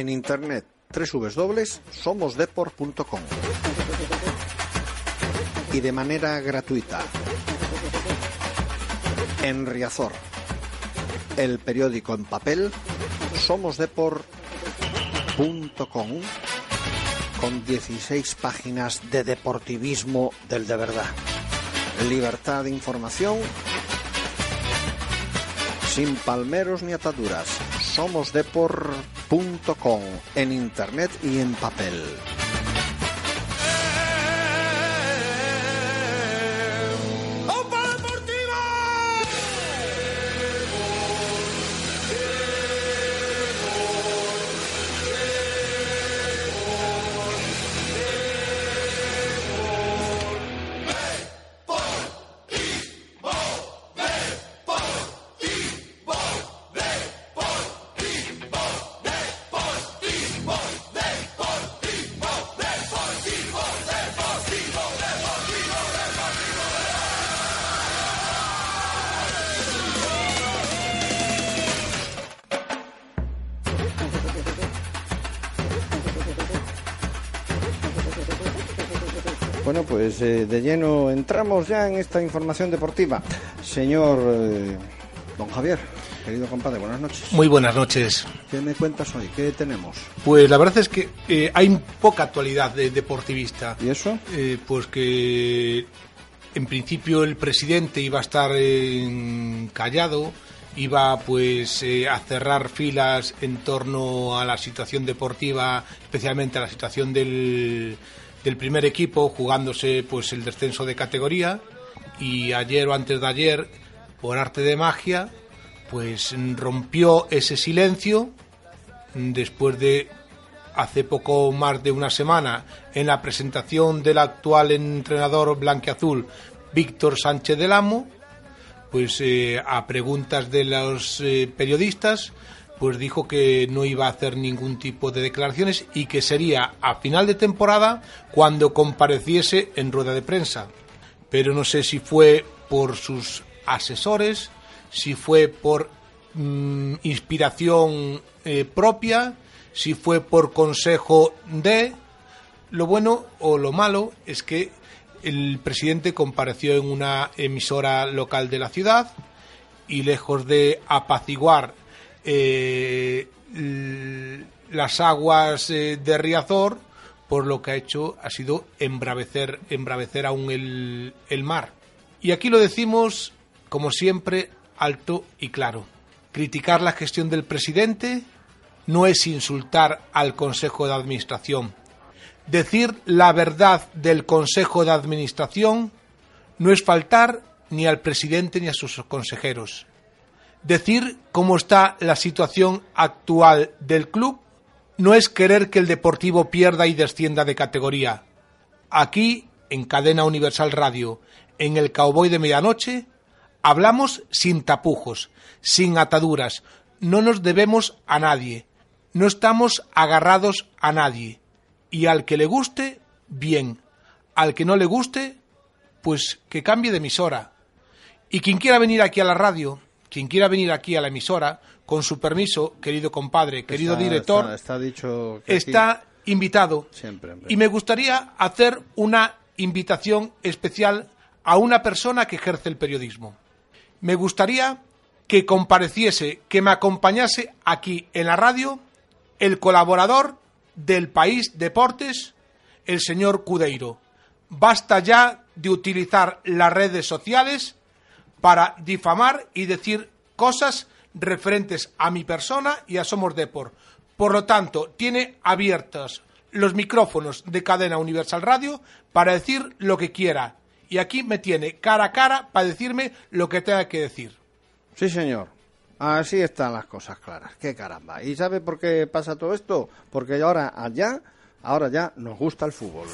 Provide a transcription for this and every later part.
en internet www.somosdeport.com y de manera gratuita en Riazor, el periódico en papel somosdeport.com con 16 páginas de deportivismo del de verdad. Libertad de información sin palmeros ni ataduras. Somosdeport.com en internet y en papel. De lleno entramos ya en esta información deportiva. Señor eh, don Javier, querido compadre, buenas noches. Muy buenas noches. ¿Qué me cuentas hoy? ¿Qué tenemos? Pues la verdad es que eh, hay poca actualidad de deportivista. ¿Y eso? Eh, pues que en principio el presidente iba a estar callado, iba pues eh, a cerrar filas en torno a la situación deportiva, especialmente a la situación del, del primer equipo, jugándose pues el descenso de categoría. Y ayer o antes de ayer, por arte de magia, pues rompió ese silencio después de hace poco más de una semana en la presentación del actual entrenador blanqueazul Víctor Sánchez del Amo pues eh, a preguntas de los eh, periodistas pues dijo que no iba a hacer ningún tipo de declaraciones y que sería a final de temporada cuando compareciese en rueda de prensa. Pero no sé si fue por sus asesores si fue por mm, inspiración eh, propia, si fue por consejo de... Lo bueno o lo malo es que el presidente compareció en una emisora local de la ciudad y lejos de apaciguar eh, las aguas eh, de Riazor, por lo que ha hecho ha sido embravecer, embravecer aún el mar. Y aquí lo decimos, como siempre, alto y claro. Criticar la gestión del presidente no es insultar al Consejo de Administración. Decir la verdad del Consejo de Administración no es faltar ni al presidente ni a sus consejeros. Decir cómo está la situación actual del club no es querer que el Deportivo pierda y descienda de categoría. Aquí, en Cadena Universal Radio, en el Cowboy de Medianoche, hablamos sin tapujos, sin ataduras, no nos debemos a nadie, no estamos agarrados a nadie. Y al que le guste, bien. Al que no le guste, pues que cambie de emisora. Y quien quiera venir aquí a la radio, quien quiera venir aquí a la emisora, con su permiso, querido compadre, querido Está- director, Está, está dicho que está invitado. Siempre. Y me gustaría hacer una invitación especial a una persona que ejerce el periodismo. Me gustaría que compareciese, que me acompañase aquí en la radio el colaborador del País Deportes, el señor Cudeiro. Basta ya de utilizar las redes sociales para difamar y decir cosas referentes a mi persona y a Somos Deport. Por lo tanto, tiene abiertos los micrófonos de Cadena Universal Radio para decir lo que quiera. Y aquí me tiene cara a cara para decirme lo que tenga que decir. Sí, señor. Así están las cosas claras. Qué caramba. ¿Y sabe por qué pasa todo esto? Porque ahora allá, ahora ya nos gusta el fútbol.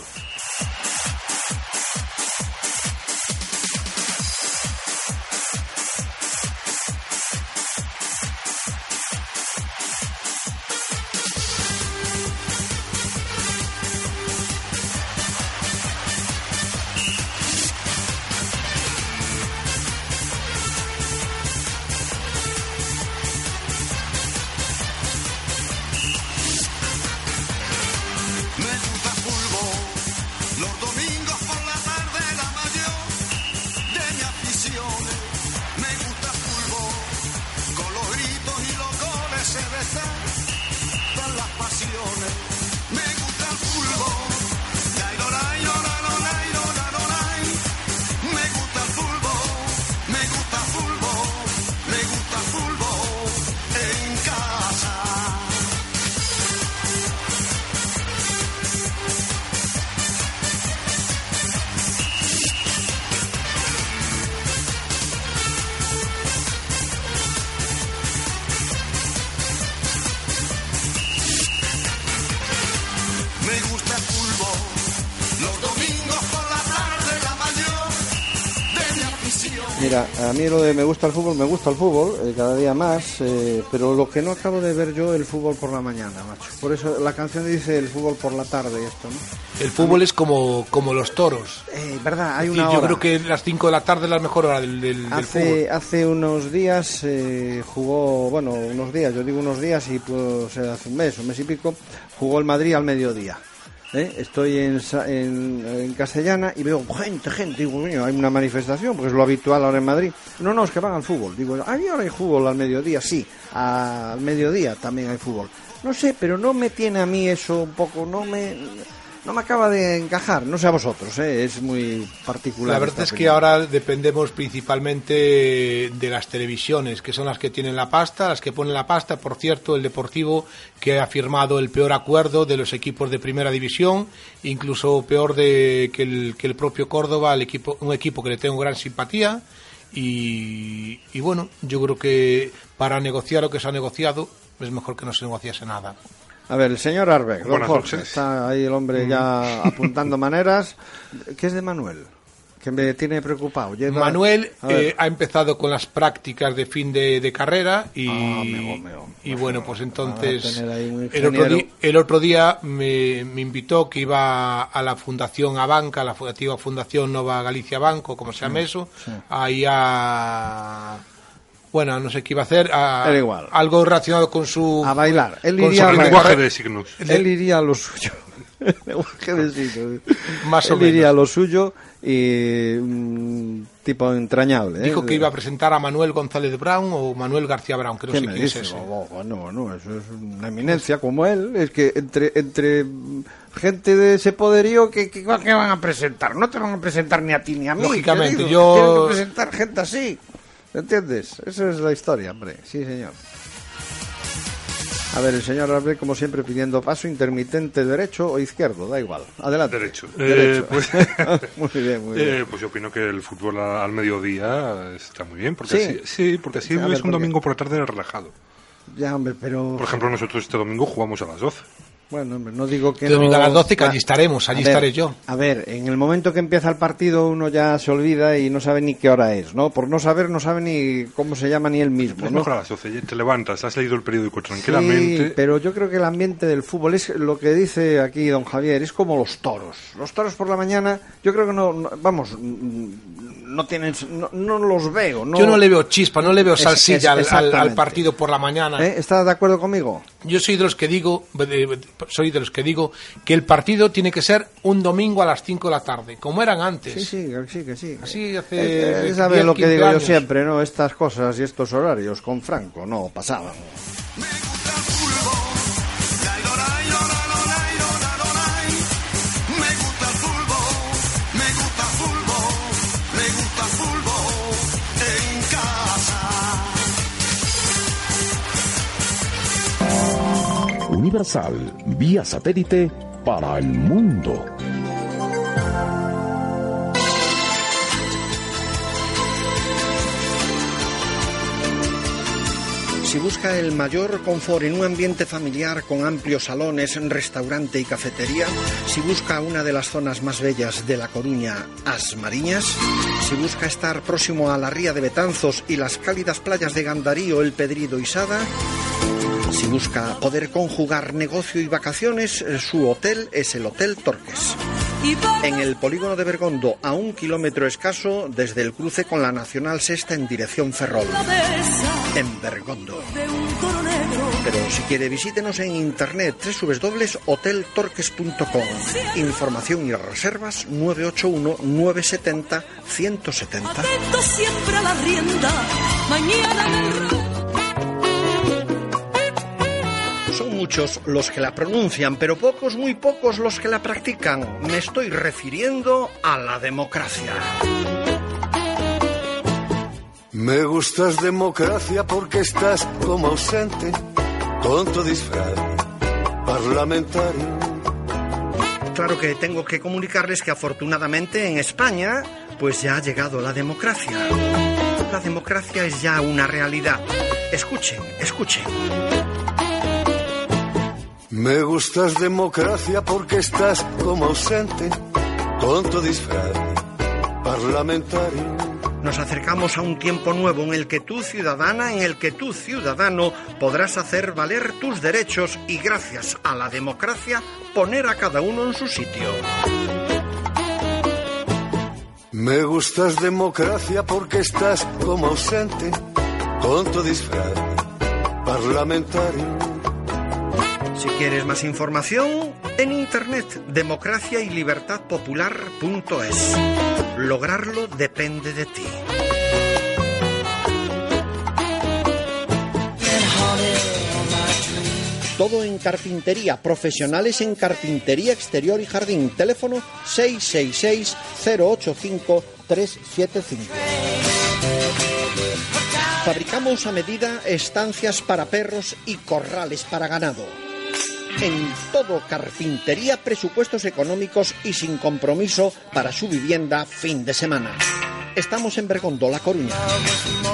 A mí lo de me gusta el fútbol, me gusta el fútbol, eh, cada día más, eh, pero lo que no acabo de ver yo, el fútbol por la mañana, macho. Por eso la canción dice el fútbol por la tarde esto, ¿no? El fútbol es como, como los toros. Eh, verdad, hay una yo hora. creo que las 5 de la tarde es la mejor hora del, del, del fútbol. Hace, hace unos días jugó, bueno, unos días, yo digo unos días y pues hace un mes, un mes y pico, jugó el Madrid al mediodía. ¿Eh? Estoy en, en, en Castellana y veo gente, gente, digo, coño, hay una manifestación, porque es lo habitual ahora en Madrid. No, no, es que van al fútbol. Digo, ¿hay ahora hay fútbol al mediodía? Sí, al mediodía también hay fútbol. No sé, pero no me tiene a mí eso un poco, no me... No me acaba de encajar, no sé a vosotros, ¿eh? es muy particular. La verdad es que ahora dependemos principalmente de las televisiones, que son las que tienen la pasta, las que ponen la pasta. Por cierto, el Deportivo que ha firmado el peor acuerdo de los equipos de Primera División, incluso peor de que el, que el propio Córdoba, el equipo, un equipo que le tengo gran simpatía. Y, y bueno, yo creo que para negociar lo que se ha negociado es mejor que no se negociase nada. A ver, el señor Arbeck, don Jorge, está ahí el hombre ya apuntando maneras. ¿Qué es de Manuel? Que me tiene preocupado. Lleva- Manuel eh, ha empezado con las prácticas de fin de, de carrera y, Ah, y bueno, pues entonces el otro, el día me, me invitó que iba a la Fundación Abanca, la antigua Fundación Nova Galicia Banco, como se llama eso, ahí a... Bueno, no sé qué iba a hacer, a- Era igual. algo relacionado con su... a bailar. Él con iría, su a El bailar. lenguaje de signos. Él iría a lo suyo. El lenguaje de signos. Más o Él iría a lo suyo y mm, tipo entrañable. ¿eh? Dijo que iba a presentar a Manuel González Brown o Manuel García Brown, que no ¿Qué sé quién es dice? ese. Oh, bueno, bueno, eso es una eminencia como él. Es que entre entre mm, gente de ese poderío, ¿qué, qué, qué van a presentar? No te van a presentar ni a ti ni a mí. Lógicamente, yo- Tienen que presentar gente así. ¿Entiendes? Esa es la historia, hombre. Sí, señor. A ver, el señor Arbe, como siempre, pidiendo paso intermitente derecho o izquierdo, da igual. Adelante. Derecho. Derecho. Eh, pues, muy bien, muy bien. eh, pues yo opino que el fútbol al mediodía está muy bien. Porque Sí. así, sí, porque así ver, es un domingo por la tarde relajado. Ya, hombre, pero... Por ejemplo, nosotros este domingo jugamos a las 12. Bueno, no digo que Este domingo no- a las 12 que allí estaremos, allí ver, estaré yo. A ver, en el momento que empieza el partido uno ya se olvida y no sabe ni qué hora es, ¿no? Por no saber no sabe ni cómo se llama ni él mismo, Es ¿no? mejor a las 12. ya Te levantas, has leído el periódico Sí, tranquilamente. pero yo creo que el ambiente del fútbol es lo que dice aquí don Javier, es como los toros. Los toros por la mañana, yo creo que no, no- vamos, no tienen, no, no los veo, ¿no? Yo no le veo chispa, no le veo salsilla es- al- al, partido por la mañana. ¿Eh? ¿Estás de acuerdo conmigo? Yo soy de los que digo, soy de los que digo que el partido tiene que ser un domingo a las 5 de la tarde, como eran antes. Sí, sí, que sí, que sí. Así hace Eh, eh, 10, sabe lo que 15 digo yo siempre, ¿no? Estas cosas y estos horarios con Franco no pasaban. Universal, vía satélite para el mundo. Si busca el mayor confort en un ambiente familiar con amplios salones, restaurante y cafetería, si busca una de las zonas más bellas de La Coruña, As Mariñas, si busca estar próximo a la ría de Betanzos y las cálidas playas de Gandarío, El Pedrido y Sada, si busca poder conjugar negocio y vacaciones, eh, su hotel es el Hotel Torques. En el polígono de Bergondo, a un kilómetro escaso desde el cruce con la Nacional Sexta en dirección Ferrol. En Bergondo. Pero si quiere, visítenos en internet www.hoteltorques.com. Información y reservas 981-970-170. Atento siempre a la rienda, muchos los que la pronuncian, pero pocos, muy pocos los que la practican. Me estoy refiriendo a la democracia. Me gustas democracia porque estás como ausente con tu disfraz parlamentario. Claro que tengo que comunicarles que afortunadamente en España pues ya ha llegado la democracia. La democracia es ya una realidad. Escuchen, escuchen. Me gustas democracia porque estás como ausente con tu disfraz parlamentario. Nos acercamos a un tiempo nuevo en el que tú ciudadana, en el que tú ciudadano podrás hacer valer tus derechos y gracias a la democracia poner a cada uno en su sitio. Me gustas democracia porque estás como ausente con tu disfraz parlamentario. Si quieres más información, en internet democracia y libertad popular.es. Lograrlo depende de ti. Todo en carpintería, profesionales en carpintería exterior y jardín. Teléfono 666-085-375. Fabricamos a medida estancias para perros y corrales para ganado. En todo carpintería, presupuestos económicos y sin compromiso para su vivienda fin de semana. Estamos en Bergondo, La Coruña.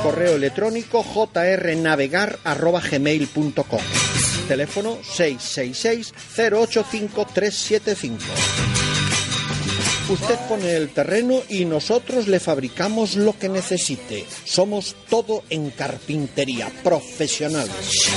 Correo electrónico jrnavegar.gmail.com Teléfono 666-085-375. Usted pone el terreno y nosotros le fabricamos lo que necesite. Somos todo en carpintería, profesionales.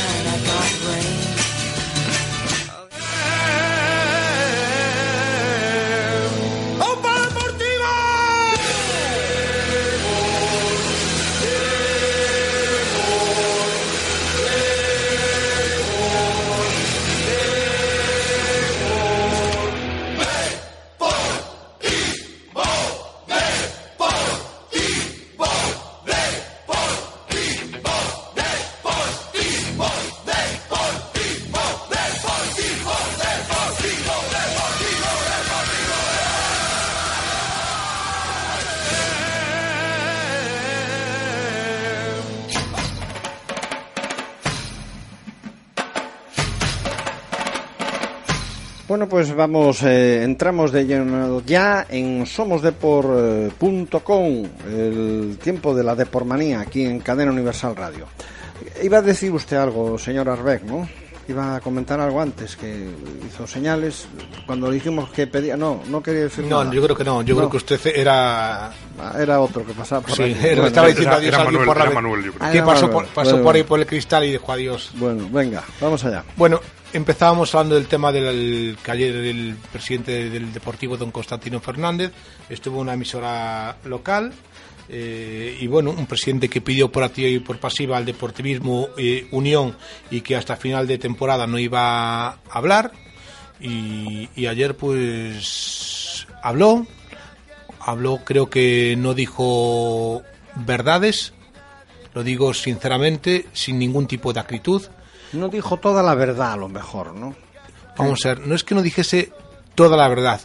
Bueno, pues vamos, eh, entramos de lleno ya en somosdepor.com, el tiempo de la depormanía aquí en Cadena Universal Radio. Iba a decir usted algo, señor Arbeck, ¿no? Iba a comentar algo antes, que hizo señales cuando dijimos que pedía... No, no quería decir No, nada. yo creo que no. Yo No. creo que usted era. Ah, Era otro que pasaba por Sí, ahí. era- Bueno, estaba diciendo era- adiós era a alguien Manuel, por la era ve- Manuel, yo creo. Ah, que era pasó, por, pasó Bueno, por ahí por el cristal y dijo adiós. Bueno, venga, vamos allá. Bueno, empezábamos hablando del tema del que ayer el presidente del Deportivo, don Constantino Fernández, estuvo en una emisora local. eh, y bueno, un presidente que pidió por activa y por pasiva al Deportivismo eh, Unión y que hasta final de temporada no iba a hablar. Y, y ayer pues habló, habló, creo que no dijo verdades, lo digo sinceramente, sin ningún tipo de acritud. No dijo toda la verdad, a lo mejor, ¿no? Vamos a ver, no es que no dijese toda la verdad,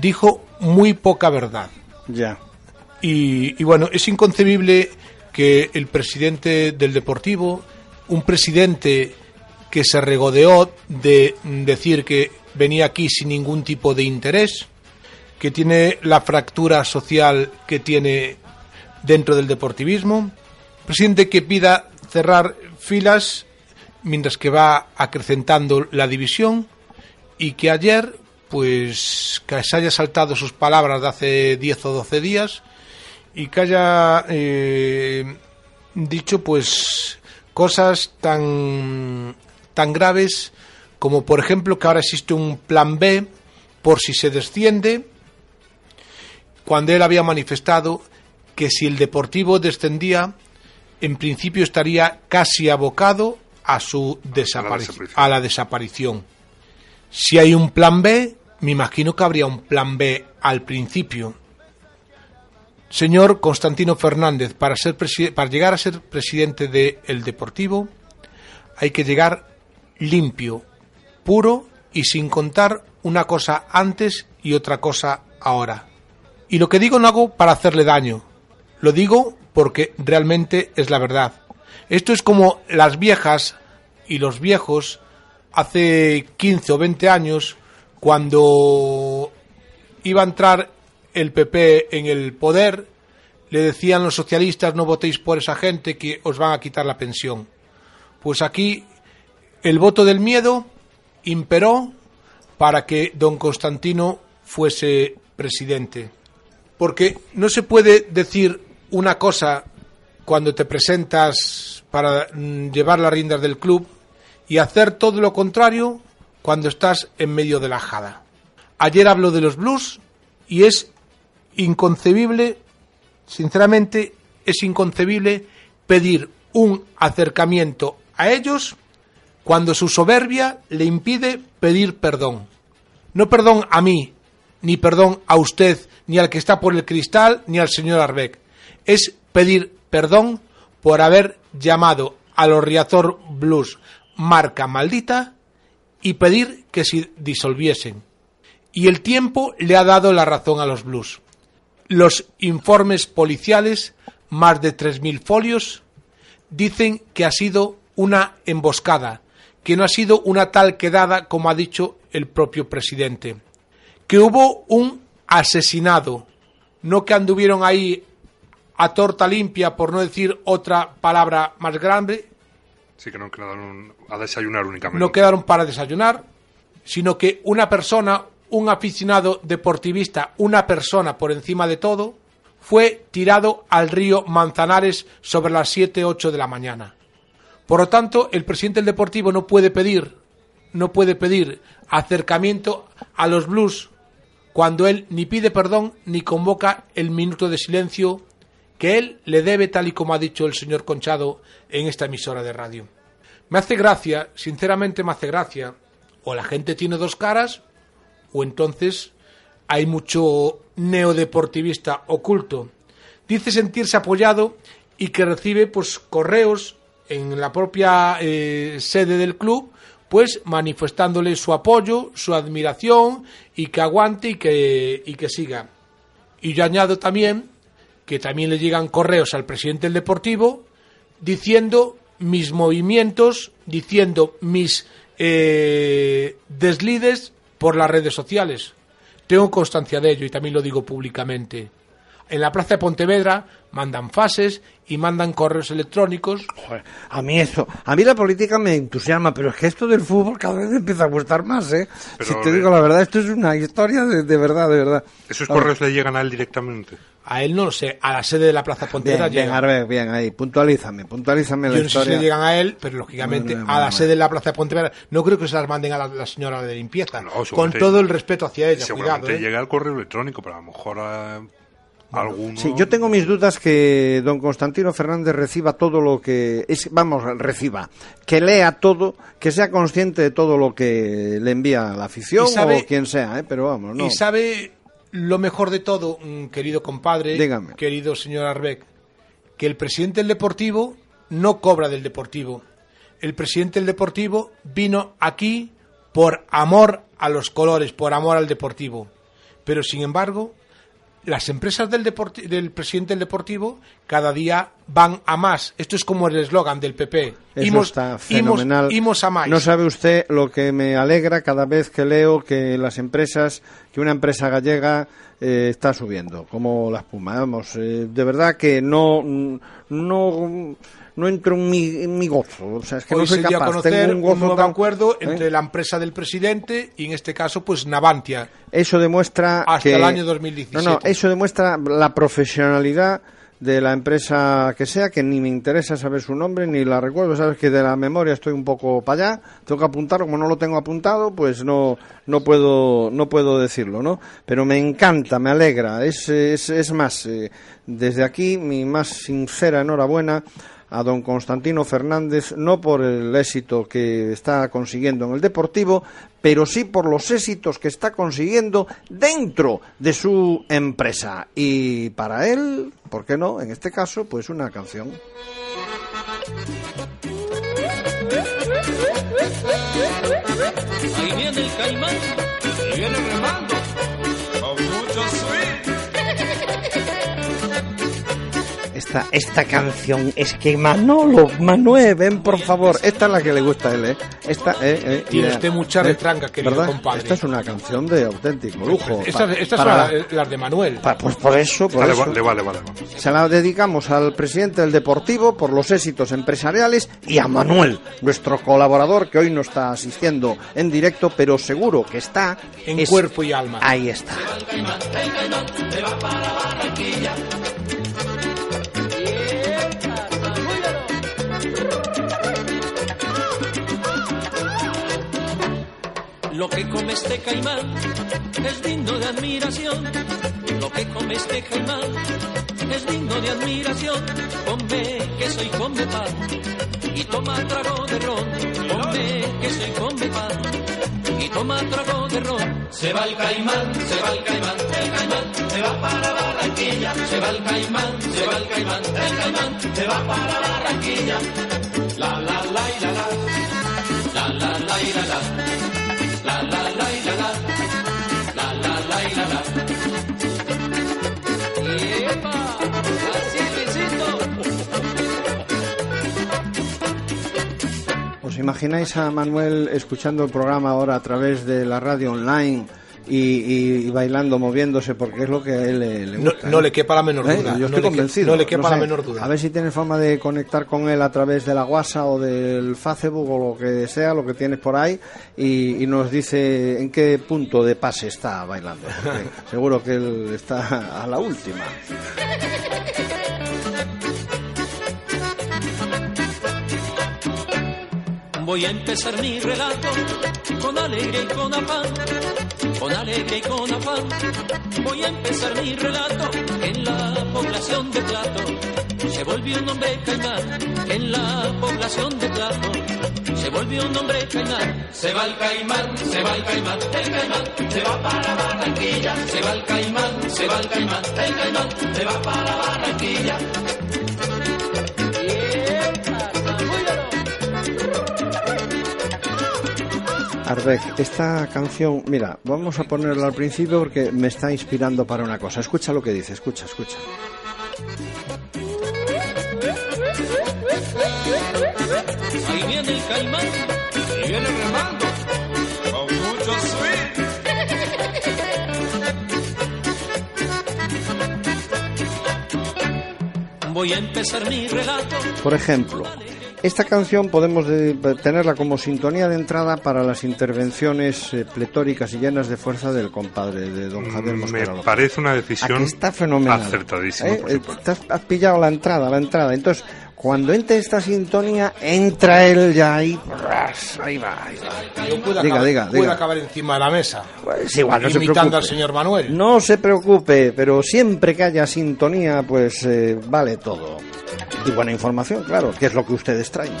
dijo muy poca verdad. Ya. Y, y bueno, es inconcebible que el presidente del Deportivo, un presidente que se regodeó de decir que venía aquí sin ningún tipo de interés, que tiene la fractura social que tiene dentro del deportivismo, presidente que pida cerrar filas mientras que va acrecentando la división y que ayer pues que se haya saltado sus palabras de hace 10 o 12 días y que haya eh, dicho pues cosas tan tan graves como por ejemplo que ahora existe un plan B por si se desciende cuando él había manifestado que si el Deportivo descendía en principio estaría casi abocado a su desaparición a la desaparición si hay un plan B me imagino que habría un plan B al principio Señor Constantino Fernández, para, ser para llegar a ser presidente del Deportivo hay que llegar limpio, puro y sin contar una cosa antes y otra cosa ahora. Y lo que digo no hago para hacerle daño, lo digo porque realmente es la verdad. Esto es como las viejas y los viejos hace 15 o 20 años cuando iba a entrar el PP en el poder, le decían los socialistas no votéis por esa gente que os van a quitar la pensión. Pues aquí el voto del miedo imperó para que don Constantino fuese presidente. Porque no se puede decir una cosa cuando te presentas para mm, llevar las riendas del club y hacer todo lo contrario cuando estás en medio de la jada. Ayer hablo de los blues y es inconcebible, sinceramente, es inconcebible pedir un acercamiento a ellos cuando su soberbia le impide pedir perdón. No perdón a mí, ni perdón a usted, ni al que está por el cristal, ni al señor Arbeck. Es pedir perdón por haber llamado a los Riazor Blues marca maldita y pedir que se disolviesen. Y el tiempo le ha dado la razón a los Blues. Los informes policiales, más de 3.000 folios, dicen que ha sido una emboscada, que no ha sido una tal quedada como ha dicho el propio presidente, que hubo un asesinado, no que anduvieron ahí a torta limpia, por no decir otra palabra más grande, Que no quedaron a desayunar únicamente. no quedaron para desayunar, sino que una persona, un aficionado deportivista, una persona por encima de todo, fue tirado al río Manzanares sobre las 7, 8 de la mañana. Por lo tanto, el presidente del Deportivo no puede pedir, no puede pedir acercamiento a los Blues cuando él ni pide perdón ni convoca el minuto de silencio que él le debe tal y como ha dicho el señor Conchado en esta emisora de radio. Me hace gracia, sinceramente me hace gracia, o la gente tiene dos caras, o entonces hay mucho neodeportivista oculto. Dice sentirse apoyado y que recibe pues correos en la propia eh, sede del club, pues manifestándole su apoyo, su admiración y que aguante y que, y que siga. Y yo añado también que también le llegan correos al presidente del Deportivo diciendo mis movimientos, diciendo mis eh, deslides por las redes sociales. Tengo constancia de ello y también lo digo públicamente. En la plaza de Pontevedra mandan fases y mandan correos electrónicos. Joder, a mí eso, a mí la política me entusiasma, pero es que esto del fútbol cada vez me empieza a gustar más, ¿eh? Pero, si te eh, digo la verdad, esto es una historia de, de verdad, de verdad. ¿Esos correos le llegan a él directamente? A él no lo sé, a la sede de la plaza Pontevedra Bien, bien, llegan. Arbe, bien, ahí, puntualízame, puntualízame la Yo no sé si historia. le llegan a él, pero lógicamente Bueno, a la sede de la plaza de Pontevedra no creo que se las manden a la, la señora de limpieza. No, con todo el respeto hacia ella, Seguramente cuidado. ¿eh? llega el correo electrónico, pero a lo mejor eh, alguno... Sí, yo tengo mis dudas que don Constantino Fernández reciba todo lo que es, vamos, reciba, que lea todo, que sea consciente de todo lo que le envía la afición sabe- o quien sea, ¿eh? pero vamos, no. Y sabe lo mejor de todo, mm, querido compadre, Dígame. querido señor Arbeck, que el presidente del Deportivo no cobra del Deportivo. El presidente del Deportivo vino aquí por amor a los colores, por amor al Deportivo. Pero sin embargo, las empresas del, deporti- del presidente del Deportivo cada día van a más. Esto es como el eslogan del PP. Eso Imos- está fenomenal. imos a más. No sabe usted lo que me alegra cada vez que leo que las empresas, que una empresa gallega eh, está subiendo, como la espuma. Vamos, eh, de verdad que no, no, no entro en mi, en mi gozo. O sea, es que Hoy no soy capaz. conocer Tengo un un, gozo nuevo tan- acuerdo ¿eh? entre la empresa del presidente y en este caso pues Navantia. Eso demuestra Hasta que- el año 2017. No, no, eso demuestra la profesionalidad de la empresa que sea, que ni me interesa saber su nombre, ni la recuerdo, sabes que de la memoria estoy un poco para allá, tengo que apuntar, como no lo tengo apuntado, pues no, no puedo, no puedo decirlo, ¿no? Pero me encanta, me alegra, es, es, es más, eh, desde aquí mi más sincera enhorabuena a don Constantino Fernández, no por el éxito que está consiguiendo en el Deportivo, pero sí por los éxitos que está consiguiendo dentro de su empresa. Y para él, ¿por qué no? En este caso, pues una canción. Ahí viene el caimán, viene remando, con mucho. Esta, esta canción es que Manolo, Manuel, ven por favor. Esta es la que le gusta a él, ¿eh? Esta, eh, eh, Tiene usted mucha eh, retranca, querido ¿verdad? compadre. Esta es una canción de auténtico lujo. Estas, para son la- las, de Manuel. pa- pues por eso, por Vale, eso. vale, vale, vale. vale. Se la dedicamos al presidente del Deportivo por los éxitos empresariales y a Manuel, nuestro colaborador que hoy no está asistiendo en directo, pero seguro que está En es- cuerpo y alma. Ahí está. Lo que come este caimán es digno de admiración. Lo que come este caimán es digno de admiración. Come queso y come pan y toma trago de ron. Come queso y come pan y toma trago de ron. Se va el caimán, se va el caimán, el caimán se va para Barranquilla. Se va el caimán, se va el caimán, el caimán se va para Barranquilla. La la la y la la, la la la y la la. La la la y la la, la la y la. ¿Os imagináis a Manuel escuchando el programa ahora a través de la radio online y, y- bailando, moviéndose, porque es lo que a él le, gusta? no ¿eh? le quepa la menor ¿Eh? duda. Yo no estoy le convencido. no le quepa sé. la menor duda. A ver si tienes forma de conectar con él a través de la WhatsApp o del Facebook o lo que sea, lo que tienes por ahí, y, y nos dice en qué punto de pase está bailando. porque seguro que él está a la última. Voy a empezar mi relato con alegría y con afán, con alegría y con afán. Voy a empezar mi relato en la población de Plato. Se volvió un hombre caimán en la población de Plato. Se volvió un hombre caimán. Se va el caimán, se va el caimán, el caimán se va para Barranquilla. Se va el caimán, se va el caimán, el caimán se va para Barranquilla. Esta canción, mira, vamos a ponerla al principio porque me está inspirando para una cosa. Escucha lo que dice, escucha, escucha. Ahí viene el caimán, y viene remando, con mucho swing. Voy a empezar mi relato. Por ejemplo, esta canción podemos de- tenerla como sintonía de entrada para las intervenciones eh, pletóricas y llenas de fuerza del compadre de don Javier Me Mosquera López. parece una ¿A decisión está fenomenal. acertadísima, ¿Eh? por Eh, has, pillado la entrada, la entrada. Entonces, cuando entre esta sintonía, entra él ya ahí. ras, Ahí va, ahí va. Yo puedo, Diga, acabar, diga, puedo diga. acabar encima de la mesa. Pues igual, no se imitando preocupe. al señor Manuel. No se preocupe, pero siempre que haya sintonía, pues eh, vale todo. Y buena información, claro, que es lo que ustedes traen.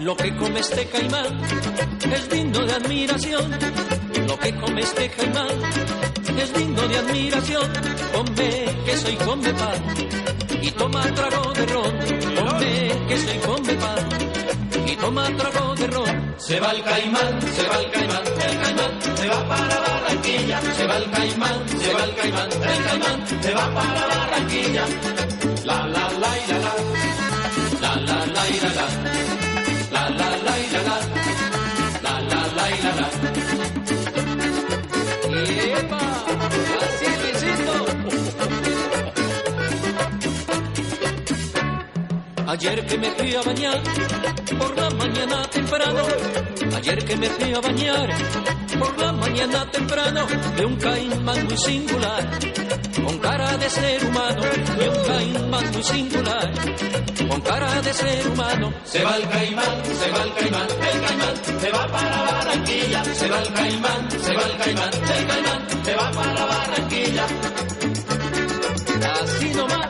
Lo que come este caimán es digno de admiración. Lo que come este caimán es digno de admiración. Come queso y come pan y toma trago de ron. Come queso y come pan y toma trago de ron. Se va el caimán, se va el caimán, el caimán se va para Barranquilla. Se va el caimán, se va el caimán, el caimán se va para Barranquilla. La la la la la, la la la la la. La la la la la, la la la. ¡Epa! ¡Así Ayer que me fui a bañar por la mañana temprano, ayer que me fui a bañar por la mañana temprano, de un caimán muy singular, con cara de ser humano, de un caimán muy singular, con cara de ser humano. Se va el caimán, se va el caimán, el caimán se va para Barranquilla, se va el caimán, se va el caimán, el caimán se va para Barranquilla. Así nomás,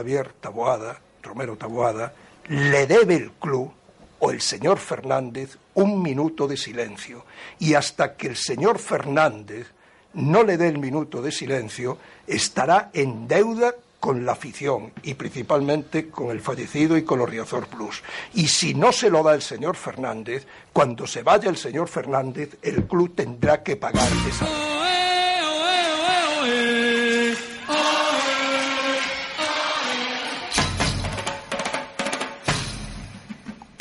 Javier Taboada, Romero Taboada, le debe el club o el señor Fernández un minuto de silencio. Y hasta que el señor Fernández no le dé el minuto de silencio, estará en deuda con la afición y principalmente con el fallecido y con los Riazor Plus. Y si no se lo da el señor Fernández, cuando se vaya el señor Fernández, el club tendrá que pagar esa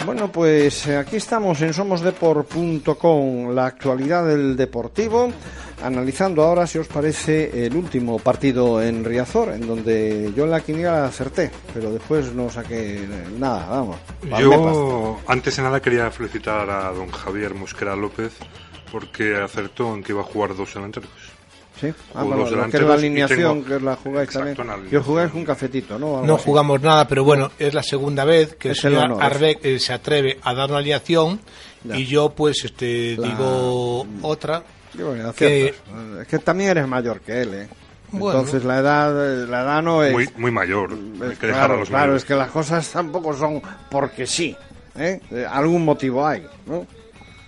Bueno, pues eh, aquí estamos en somosdeport.com, la actualidad del deportivo, analizando ahora, si os parece, el último partido en Riazor, en donde yo en la quiniela acerté, pero después no saqué nada, vamos. Yo, antes de nada, quería felicitar a don Javier Mosquera López porque acertó en que iba a jugar dos delanteros. Sí, ah, bueno, lo que es la alineación, tengo- que la jugáis Exacto, también. Yo jugáis un cafetito, ¿no? Algo No así. jugamos nada, pero bueno, es la segunda vez que Es el señor honor. Arbeck eh, se atreve a dar una alineación Ya. y yo pues este La- digo otra. Sí, bueno, que-. Es que también eres mayor que él, ¿eh? Bueno. Entonces la edad, la edad no es... Muy, muy mayor. Hay es que dejar a claro, los claro, mayores. es que las cosas tampoco son porque sí. ¿eh? Eh, Algún motivo hay, ¿no?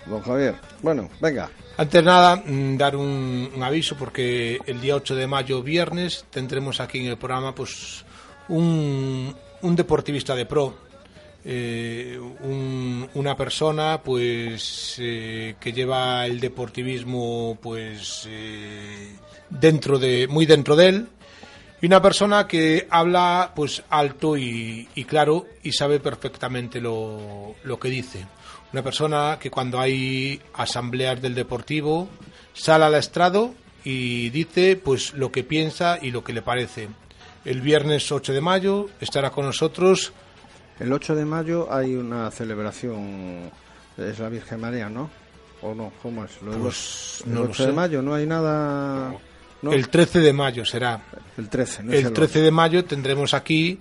Don Javier. Bueno, venga. Antes nada, mm, dar un, aviso porque el día 8 de mayo, viernes, tendremos aquí en el programa pues un, un deportivista de pro. eh, un- una persona pues eh, que lleva el deportivismo pues eh, dentro de muy dentro de él y una persona que habla pues alto y, y claro y sabe perfectamente lo, lo que dice. Una persona que cuando hay asambleas del deportivo sale al estrado y dice pues lo que piensa y lo que le parece. El viernes 8 de mayo estará con nosotros El 8 de mayo hay una celebración, es la Virgen María, ¿no? ¿O no? ¿Cómo es? Lo de Pues, el no lo 8 de sé. mayo no hay nada... ¿no? el 13 de mayo será. El 13, no el 13 de mayo tendremos aquí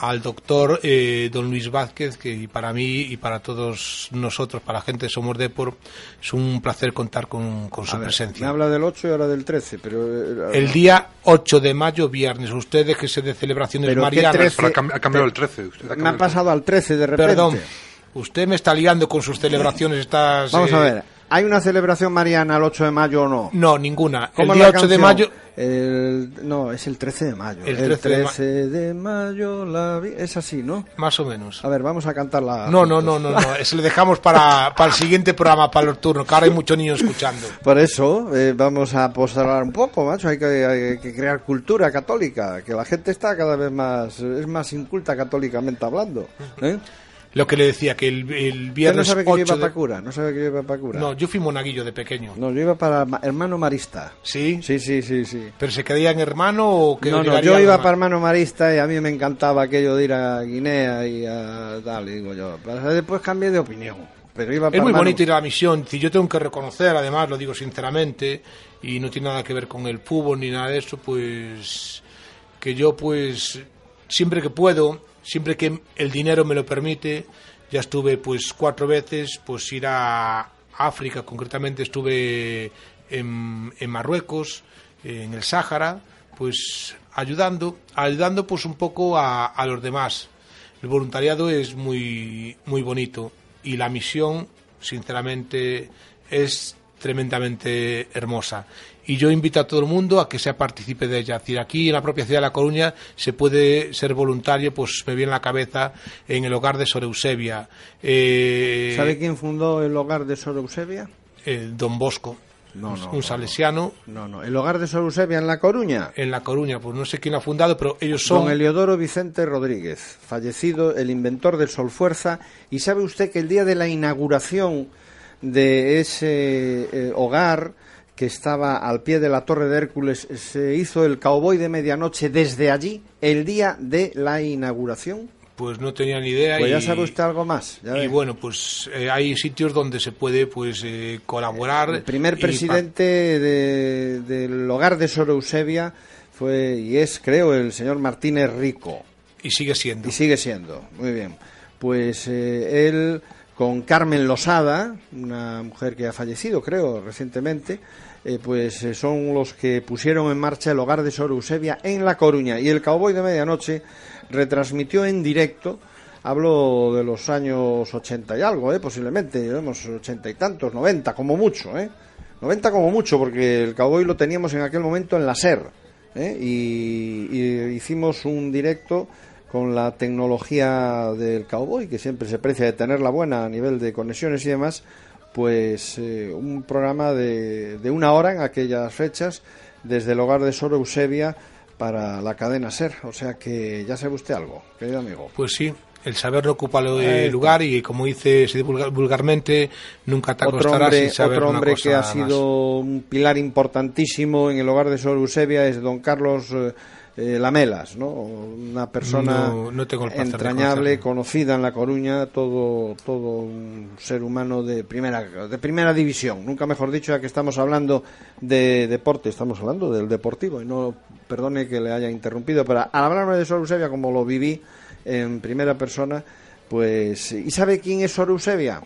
al doctor eh, don Luis Vázquez, que para mí y para todos nosotros, para la gente de Somos Depor, es un placer contar con, con su 8. A ver, presencia. Me habla del 8 y ahora del 13, pero... eh, El día 8 de mayo, viernes, ustedes que se de celebraciones Pero ¿qué marianas. 13? Pero ha, cam- ha cambiado el 13. usted ha Me cambiado ha el pasado al 13 de repente. Perdón, usted me está liando con sus celebraciones. Estas, Vamos eh, a ver, ¿hay una celebración mariana el 8 de mayo o no? No, ninguna. El ¿Cómo es día la 8 de mayo. El- no, es el 13 de mayo. El El 13 de ma- 13 de mayo, la es así, ¿no? Más o menos. A ver, vamos a cantarla. No, no, no, no, no. Eso lo dejamos para, para el siguiente programa, para los turnos, que ahora hay muchos niños escuchando. Por eso eh, vamos a postar un poco, macho. Hay que, hay que crear cultura católica, que la gente está cada vez más, es más inculta católicamente hablando. ¿eh? Lo que le decía, que el, el Usted no viernes sabe que yo 8 iba de- para cura, no sabe que yo iba para cura. No, yo fui monaguillo de pequeño. No, yo iba para ma- hermano marista. ¿Sí? Sí, sí, sí, sí. ¿Pero se quedaría en hermano o que No, no, yo iba para hermano marista y a mí me encantaba aquello de ir a Guinea y a tal, y digo yo. Pero Después cambié de opinión. Pero iba Es para muy hermano- bonito ir a la misión. Si yo tengo que reconocer, además, lo digo sinceramente, y no tiene nada que ver con el fútbol ni nada de eso, pues que yo, pues, siempre que puedo, siempre que el dinero me lo permite, ya estuve, pues, cuatro veces, pues, ir a África, concretamente estuve en, en Marruecos, en el Sáhara, pues, ayudando, ayudando, pues, un poco a, a los demás. El voluntariado es muy, muy bonito y la misión, sinceramente, es tremendamente hermosa. Y yo invito a todo el mundo a que sea partícipe de ella. Es decir, aquí en la propia ciudad de La Coruña se puede ser voluntario, pues me viene a la cabeza en el hogar de Sor Eusebia. Eh, ¿Sabe quién fundó el hogar de Sor Eusebia? eh, Don Bosco, No, no, un no, salesiano No, no. El hogar de Sor Eusebia en La Coruña. en La Coruña. Pues no sé quién lo ha fundado, pero ellos son... Don Eliodoro Vicente Rodríguez, fallecido, el inventor del Sol Fuerza. ¿Y sabe usted que el día de la inauguración de ese eh, hogar que estaba al pie de la Torre de Hércules se hizo el cowboy de medianoche desde allí, el día de la inauguración? Pues no tenía ni idea. Pues ya y- sabe usted algo más. ya y bueno, pues eh, hay sitios donde se puede pues eh, colaborar. El primer presidente de- del hogar de Sor Eusebia fue y es, creo, el señor Martínez Rico. y sigue siendo. Y sigue siendo, muy bien. Pues eh, él con Carmen Losada, una mujer que ha fallecido, creo, recientemente, eh, pues eh, son los que pusieron en marcha el hogar de Sor Eusebia en La Coruña. Y el Cowboy de Medianoche retransmitió en directo, hablo de los años 80 y algo, eh, posiblemente, digamos, 80 y tantos, 90 como mucho, ¿eh? 90 como mucho, porque el Cowboy lo teníamos en aquel momento en la SER. ¿eh? Y, y hicimos un directo con la tecnología del Cowboy, que siempre se precia de tenerla buena a nivel de conexiones y demás, pues eh, un programa de, de una hora en aquellas fechas desde el hogar de Sor Eusebia para la cadena SER. O sea que ya sabe usted algo, querido amigo. Pues sí, el saber no ocupa lo Ahí de está. lugar y como dice vulgarmente, nunca te Otro hombre, sin saber otro una hombre cosa que ha más. sido un pilar importantísimo en el hogar de Sor Eusebia es don Carlos eh, eh, Lamelas, ¿no? Una persona No- no tengo el placer de entrañable, conocida en La Coruña, todo, todo un ser humano de primera, de primera división. Nunca mejor dicho, ya que estamos hablando de deporte, estamos hablando del deportivo, y no, perdone que le haya interrumpido, pero al hablarme de Sor Eusebia, como lo viví en primera persona, pues... ¿Y sabe quién es Sor Eusebia?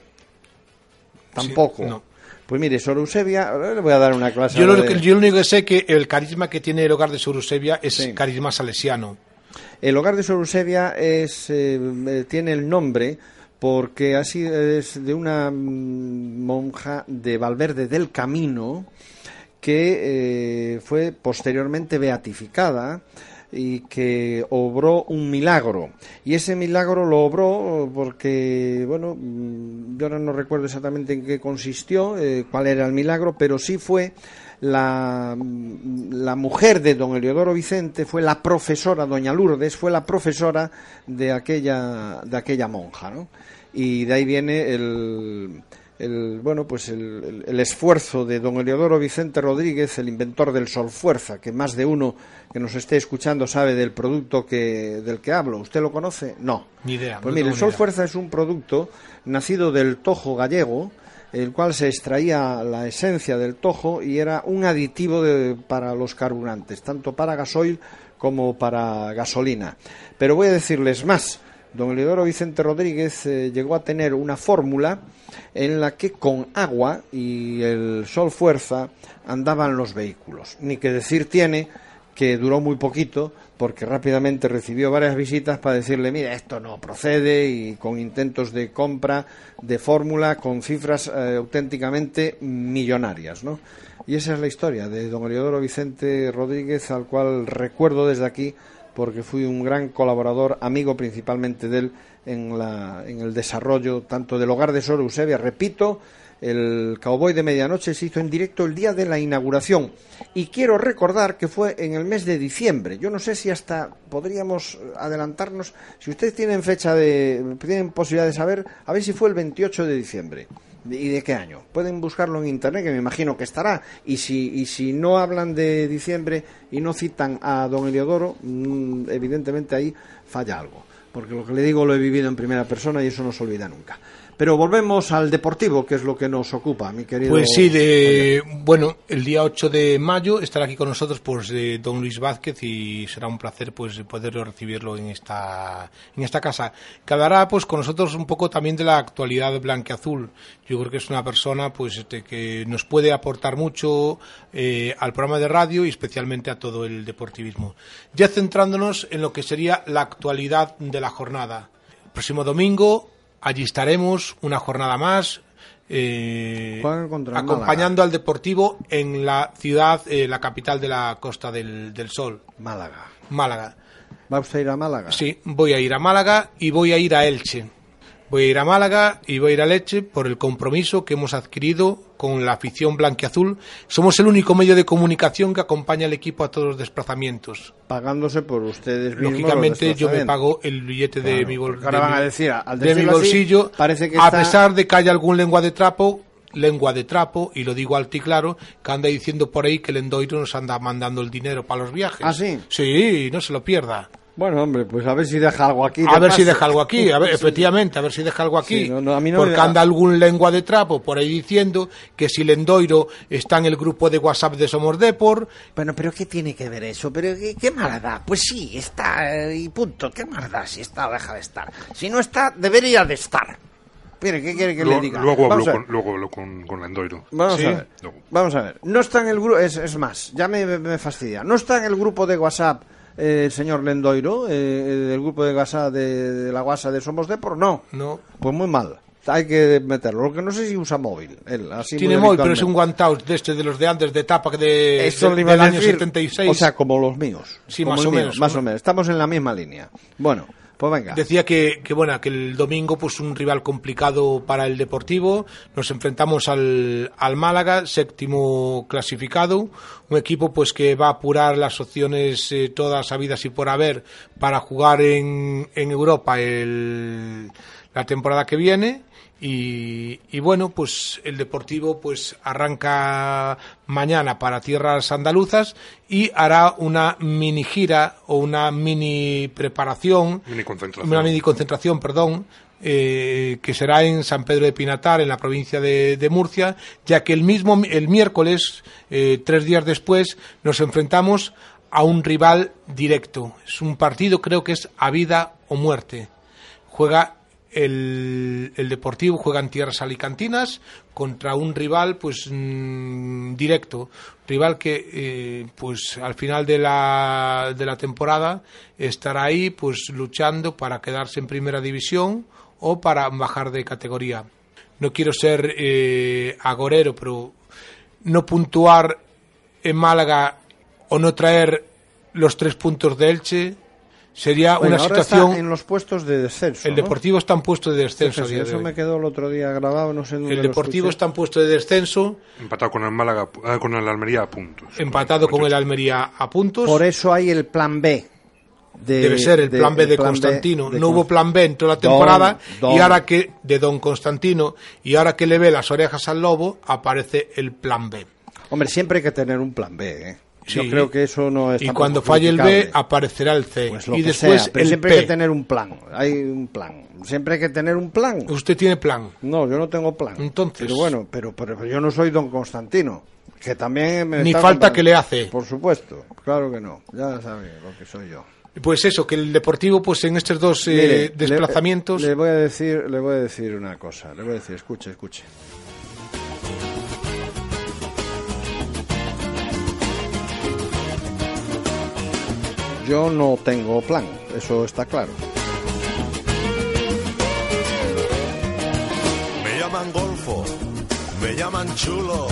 Tampoco. no. Pues mire, Sor Eusebia, ahora le voy a dar una clase. Yo lo, ahora que- de- yo lo único que sé que el carisma que tiene el hogar de Sor Eusebia es Sí. carisma salesiano. El hogar de Sor Eusebia es, eh, eh, tiene el nombre porque así es de una mm, monja de Valverde del Camino que eh, fue posteriormente beatificada y que obró un milagro. Y ese milagro lo obró porque, bueno, mm, yo ahora no recuerdo exactamente en qué consistió, eh, cuál era el milagro, pero sí fue la, mm, la mujer de don Eliodoro Vicente, fue la profesora, doña Lourdes, fue la profesora de aquella, de aquella monja, ¿no? Y de ahí viene el, el, bueno pues el, el- el esfuerzo de don Eliodoro Vicente Rodríguez, el inventor del Sol Fuerza, que más de uno que nos esté escuchando sabe del producto que, del que hablo. ¿Usted lo conoce? No. Ni idea. Pues no mire, el Sol idea. Fuerza es un producto nacido del tojo gallego, el cual se extraía la esencia del tojo y era un aditivo de- para los carburantes, tanto para gasoil como para gasolina. Pero voy a decirles más. Don Eleodoro Vicente Rodríguez eh, llegó a tener una fórmula en la que con agua y el sol fuerza andaban los vehículos. Ni que decir tiene que duró muy poquito porque rápidamente recibió varias visitas para decirle, mira, esto no procede y con intentos de compra de fórmula con cifras eh, auténticamente millonarias, ¿no? Y esa es la historia de don Eliodoro Vicente Rodríguez, al cual recuerdo desde aquí porque fui un gran colaborador, amigo principalmente de él en, la, en el desarrollo tanto del hogar de Sor Eusebia, repito, el Cowboy de Medianoche se hizo en directo el día de la inauguración. Y quiero recordar que fue en el mes de diciembre. Yo no sé si hasta podríamos adelantarnos. Si ustedes tienen fecha de. tienen posibilidad de saber, a ver si fue el 28 de diciembre. ¿Y de qué año? Pueden buscarlo en internet, que me imagino que estará. Y si, y si no hablan de diciembre y no citan a don Eliodoro, mm, evidentemente ahí falla algo. Porque lo que le digo lo he vivido en primera persona y eso no se olvida nunca. Pero volvemos al deportivo, que es lo que nos ocupa, mi querido. Pues sí, de, bueno, el día 8 de mayo estará aquí con nosotros pues eh, don Luis Vázquez y será un placer pues poder recibirlo en esta en esta casa. Que hablará pues con nosotros un poco también de la actualidad blanqueazul. Yo creo que es una persona pues este, que nos puede aportar mucho eh, al programa de radio y especialmente a todo el deportivismo. Ya centrándonos en lo que sería la actualidad de la jornada. El próximo domingo allí estaremos una jornada más eh, acompañando al Deportivo en la ciudad, eh, la capital de la Costa del, del Sol, Málaga. Málaga. ¿Va usted a ir a Málaga? Sí, voy a ir a Málaga y voy a ir a Elche. Voy a ir a Málaga y voy a ir a Elche por el compromiso que hemos adquirido con la afición blanquiazul. Somos el único medio de comunicación que acompaña al equipo a todos los desplazamientos. Pagándose por ustedes mismos. Lógicamente yo me pago el billete de mi, bol- de van mi- a decir, al de mi decirlo así, bolsillo, parece que a está- pesar de que haya algún lengua de trapo, lengua de trapo, y lo digo alto y claro, que anda diciendo por ahí que el Endoiro nos anda mandando el dinero para los viajes. ¿Ah, sí? Sí, no se lo pierda. Bueno, hombre, pues a ver si deja algo aquí. A ver si deja algo aquí, a ver, Sí. efectivamente, a ver si deja algo aquí. Sí, no, no, a mí no me porque da- anda algún lengua de trapo por ahí diciendo que si el Endoiro está en el grupo de WhatsApp de Somos Depor, Bueno, pero ¿qué tiene que ver eso? ¿Pero qué, da? Pues sí, está eh, y punto. ¿Qué más da si está o deja de estar? Si no está, debería de estar. Mire, ¿qué quiere que Luego, le diga? luego hablo, con, luego hablo con, con Lendoiro. Vamos Sí. a ver. Luego. Vamos a ver. No está en el grupo. Es, es más, ya me, me fastidia. No está en el grupo de WhatsApp eh, el señor Lendoiro, eh, del grupo de WhatsApp de, de la WhatsApp de Somos Depor. No. No. Pues muy mal. Hay que meterlo. Lo que no sé si usa móvil. Él, así Tiene móvil, pero es un guantaut de este de los de antes de tapa de, de- del año decir, 76. O sea, como los míos. Sí, más o mío, menos. Más o menos. Estamos en la misma línea. Bueno, pues. Decía que, que bueno que el domingo pues un rival complicado para el Deportivo. Nos enfrentamos al, al Málaga, séptimo clasificado, un equipo pues que va a apurar las opciones eh, todas habidas y por haber para jugar en, en Europa el, la temporada que viene. Y, y bueno, pues el Deportivo pues arranca mañana para tierras andaluzas y hará una mini gira o una mini preparación Mini concentración. una mini concentración, perdón, eh, que será en San Pedro de Pinatar, en la provincia de, de Murcia, ya que el mismo mi- el miércoles, eh, tres días después, nos enfrentamos a un rival directo. Es un partido, creo que es a vida o muerte. Juega el, el Deportivo, juega en tierras alicantinas contra un rival, pues mm, directo, rival que, eh, pues al final de la, de la temporada estará ahí, pues luchando para quedarse en primera división o para bajar de categoría. No quiero ser eh, agorero, pero no puntuar en Málaga o no traer los tres puntos de Elche sería Bueno, una ahora situación. está en los puestos de descenso. El ¿no? Deportivo está en puesto de descenso. de eso hoy. me quedó el otro día grabado, no sé dónde El Deportivo está en puesto de descenso, Empatado con el Málaga, ah, con el Almería a puntos. empatado con el Almería a puntos. Por eso hay el plan B. de- Debe ser el de- plan B de plan Constantino. de no hubo plan B en toda la Don- temporada Don- y ahora que de Don Constantino y ahora que le ve las orejas al lobo aparece el plan B. Hombre, siempre hay que tener un plan B, ¿eh? Yo Sí. creo que eso no es Y cuando falle el B aparecerá el C Pues y después sea, pero el siempre P. hay que tener un plan. Hay un plan. Siempre hay que tener un plan. Usted tiene plan. No, yo no tengo plan. Entonces- Pero bueno, pero, pero yo no soy don Constantino. Que también me Ni falta que le hace. Por supuesto, claro que no. Ya sabe lo que soy yo. Pues eso, que el Deportivo pues en estos dos eh, desplazamientos Le, le voy a decir, le voy a decir una cosa. Le voy a decir, escuche, escuche. Yo no tengo plan, eso está claro. Me llaman golfo, me llaman chulo,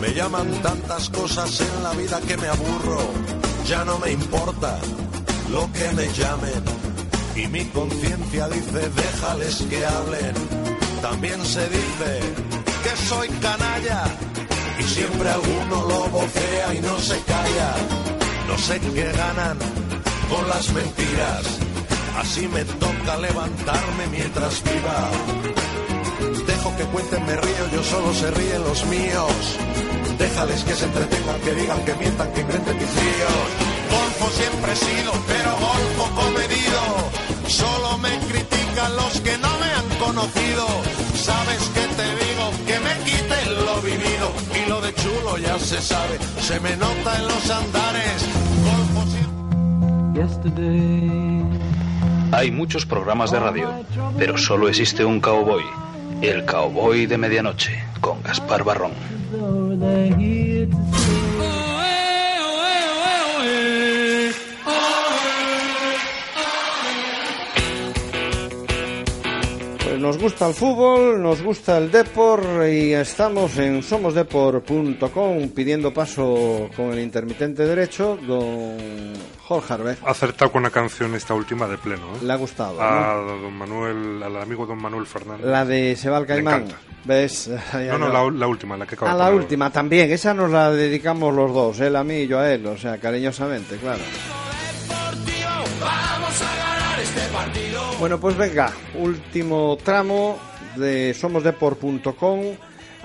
me llaman tantas cosas en la vida que me aburro. Ya no me importa lo que me llamen. Y mi conciencia dice, déjales que hablen. También se dice que soy canalla. Y siempre alguno lo vocea y no se calla. No sé qué ganan con las mentiras. Así me toca levantarme mientras viva. Dejo que cuenten, me río, yo solo se ríen los míos. Déjales que se entretengan, que digan, que mientan, que inventen mis líos. Golfo siempre he sido, pero golfo comedido. Solo me critican los que no me han conocido. Sabes que te de chulo ya se sabe, se me nota en los andares. Hay muchos programas de radio, pero solo existe un cowboy. El cowboy de medianoche, con Gaspar Barrón. Nos gusta el fútbol, nos gusta el depor y estamos en somosdepor.com pidiendo paso con el intermitente derecho, don Jorge Arbez. Ha acertado con la canción esta última de pleno. ¿eh? Le ha gustado, A ¿no? don Manuel, al amigo don Manuel Fernández. La de Se va al Le Caimán. ¿Ves? No, no, la, la última, la que acabo A de la última también, esa nos la dedicamos los dos, él a mí y yo a él, o sea, cariñosamente, claro. Bueno, pues venga, último tramo de somosdepor.com.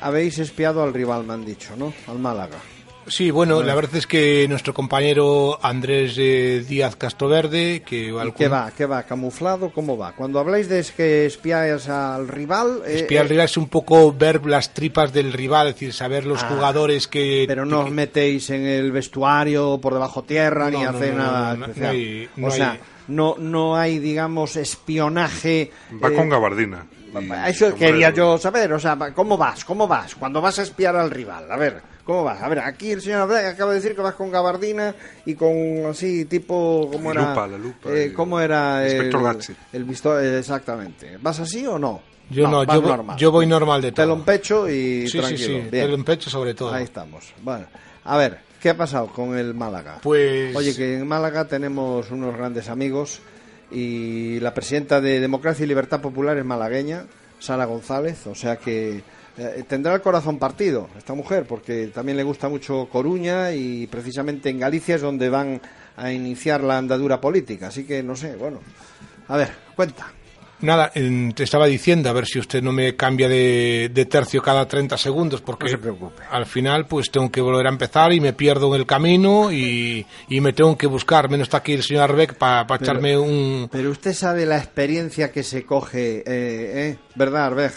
Habéis espiado al rival, me han dicho, ¿no? Al Málaga. Sí, bueno, la verdad es que nuestro compañero Andrés eh, Díaz Castroverde, que ¿Y qué va? ¿Qué va? ¿Camuflado? ¿Cómo va? Cuando habláis de que espiáis al rival... eh, Espiar al eh, rival es un poco ver las tripas del rival, es decir, saber los Ah, jugadores que... Pero no os metéis en el vestuario por debajo tierra ni No, no, nada especial. no hay- o sea, hay- no, no hay, digamos, espionaje... Va eh, con gabardina. y Eso quería yo saber, o sea, ¿cómo vas? ¿Cómo vas? Cuando vas a espiar al rival, a ver, ¿cómo vas? A ver, aquí el señor acaba de decir que vas con gabardina y con así tipo, ¿cómo La era? lupa, la lupa, Eh, ¿Cómo era el, el visto- eh, exactamente? ¿Vas así o no? Yo no, vas yo, voy- normal. yo voy normal de todo. Pelo en pecho y Sí, sí, tranquilo. sí, bien. pelo en pecho sobre todo. Ahí estamos. Bueno, a ver, ¿qué ha pasado con el Málaga? Pues... Oye, que en Málaga tenemos unos grandes amigos y la presidenta de Democracia y Libertad Popular es malagueña, Sara González, o sea que eh, tendrá el corazón partido esta mujer porque también le gusta mucho Coruña y precisamente en Galicia es donde van a iniciar la andadura política, así que no sé, bueno, a ver, cuenta. Nada, te estaba diciendo, a ver si usted no me cambia de, de tercio cada 30 segundos, porque No se preocupe. al final pues tengo que volver a empezar y me pierdo en el camino y, y me tengo que buscar. Menos está aquí el señor Arbeck para Pero- echarme un... Pero usted sabe la experiencia que se coge, eh, eh, ¿verdad, Arbej?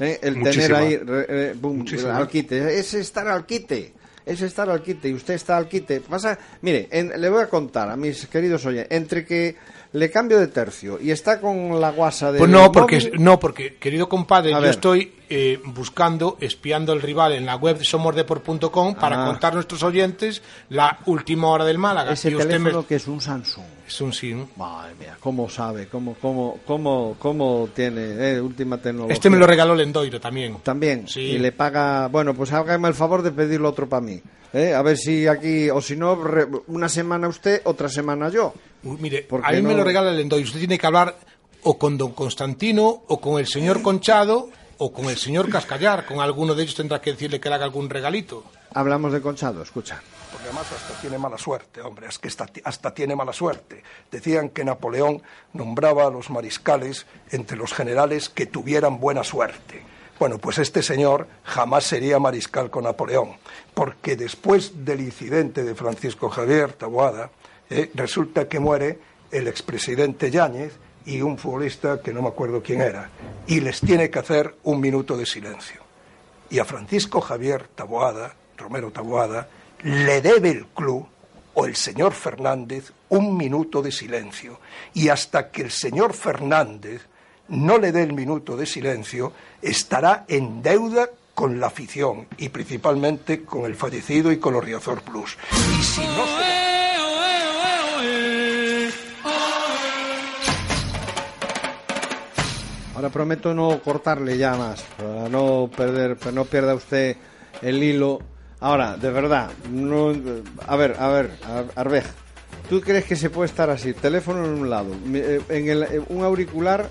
Eh, El tener ahí, eh, Muchísima. al quite. Es estar al quite. Es estar al quite. Y usted está al quite. Pasa, mire, en- le voy a contar a mis queridos oyentes, entre que le cambio de tercio y está con la guasa de. Pues no, porque, no, porque querido compadre, A yo ver. estoy eh, buscando, espiando el rival en la web somosdeport.com para Ah. contar a nuestros oyentes la última hora del Málaga. Ese y usted teléfono me... que es un Samsung. Es un sí. ¿no? Madre mía, ¿cómo sabe? ¿Cómo, cómo, cómo, cómo tiene eh, última tecnología? Este me lo regaló Lendoiro también. También. Sí. Y le paga. Bueno, pues hágame el favor de pedirlo otro para mí. ¿Eh? A ver si aquí. O si no, re- una semana usted, otra semana yo. Uy, mire, a mí me lo regala el Lendoiro. Usted tiene que hablar o con don Constantino, o con el señor Conchado, o con el señor Cascallar. Con alguno de ellos tendrá que decirle que le haga algún regalito. Hablamos de Conchado, escucha. Porque además hasta tiene mala suerte, hombre, es que hasta, hasta tiene mala suerte. Decían que Napoleón nombraba a los mariscales entre los generales que tuvieran buena suerte. Bueno, pues este señor jamás sería mariscal con Napoleón, porque después del incidente de Francisco Javier Taboada, eh, resulta que muere el expresidente Yáñez y un futbolista que no me acuerdo quién era, y les tiene que hacer un minuto de silencio y a Francisco Javier Taboada, Romero Taboada, le debe el club o el señor Fernández un minuto de silencio. Y hasta que el señor Fernández no le dé el minuto de silencio, estará en deuda con la afición y principalmente con el fallecido y con los Riazor Plus. Y si no se... Ahora prometo no cortarle ya más, para no perder, para no pierda usted el hilo. Ahora, de verdad, no, a ver, a ver, Ar- Arbej, ¿tú crees que se puede estar así? Teléfono en un lado, eh, en el, eh, un auricular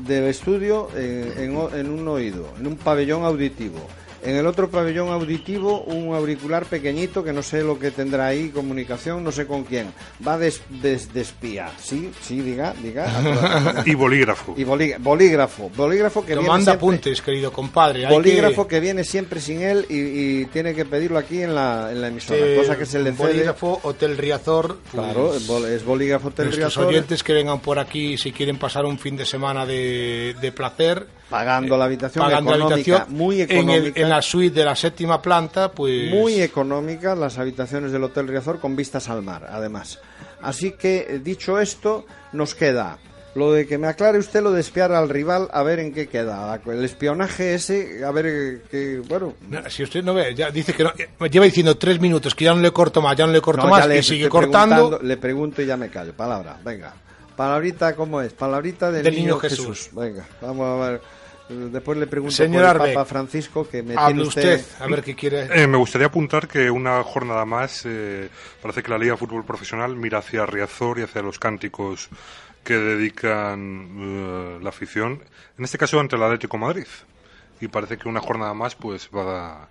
del estudio eh, en, o- en un oído, en un pabellón auditivo. En el otro pabellón auditivo, un auricular pequeñito que no sé lo que tendrá ahí, comunicación, no sé con quién. Va de, des- de espía. Sí, sí, diga, diga. Y bolígrafo. Y bolí- bolígrafo, bolígrafo que viene Tomando siempre- apuntes, querido compadre. Hay bolígrafo que... viene siempre sin él y, y tiene que pedirlo aquí en la, en la emisora, que, cosa que se le cede. Bolígrafo, Hotel Riazor. pues, Claro, es bol- es bolígrafo Hotel Nuestros Riazor, oyentes que vengan por aquí si quieren pasar un fin de semana de, de placer. Pagando la habitación pagando la habitación muy en, el- económica. en la suite de la séptima planta, pues. Muy económicas las habitaciones del Hotel Riazor con vistas al mar, además. Así que, eh, dicho esto, nos queda lo de que me aclare usted lo de espiar al rival, a ver en qué queda. El espionaje ese, a ver eh, qué. Bueno. No, Si usted no ve, ya dice que no, eh, me lleva diciendo tres minutos que ya no le corto más, ya no le corto No, más le y sigue cortando. Le pregunto y ya me callo. Palabra, venga. Palabrita, ¿cómo es? Palabrita del, Del niño, niño Jesús. Jesús. Venga, vamos a ver. Eh, Después le pregunto Señor por el Arbeck, Papa Francisco, que me Hable tiene usted, a ver qué quiere. Eh, me gustaría apuntar que una jornada más eh, parece que la Liga de Fútbol Profesional mira hacia Riazor y hacia los cánticos que dedican eh, la afición, en este caso ante el Atlético de Madrid. Y parece que una jornada más pues va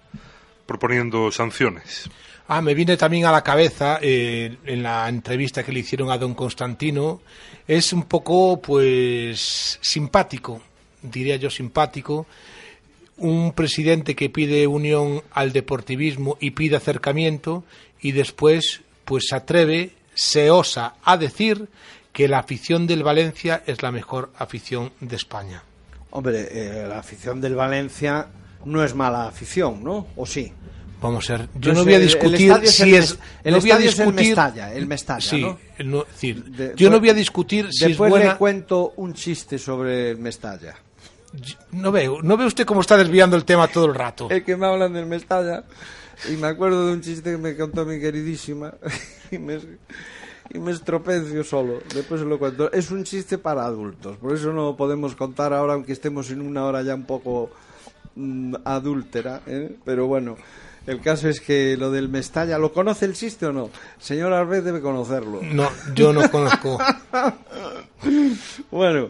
proponiendo sanciones. Ah, me viene también a la cabeza eh, en la entrevista que le hicieron a don Constantino. Es un poco, pues, simpático, diría yo simpático. un presidente que pide unión al deportivismo y pide acercamiento y después pues se atreve, se osa a decir que la afición del Valencia es la mejor afición de España. Hombre, eh, la afición del Valencia no es mala afición, ¿no? ¿O sí? Vamos a ver, yo No voy a el- el discutir si es, el no voy a el Mestalla, el Mestalla, sí, ¿no? el no- es decir, De- yo no fue- voy a discutir si es Después le cuento un chiste sobre el Mestalla. No veo, no ve usted cómo está desviando el tema todo el rato. Es que me hablan del Mestalla y me acuerdo de un chiste que me contó mi queridísima y me, y me estropecio solo. Después se lo cuento. Es un chiste para adultos, por eso no podemos contar ahora, aunque estemos en una hora ya un poco mm, adúltera. ¿eh? Pero bueno, el caso es que lo del Mestalla, ¿lo conoce el chiste o no? Señor Arbez debe conocerlo. No, yo no conozco. Bueno,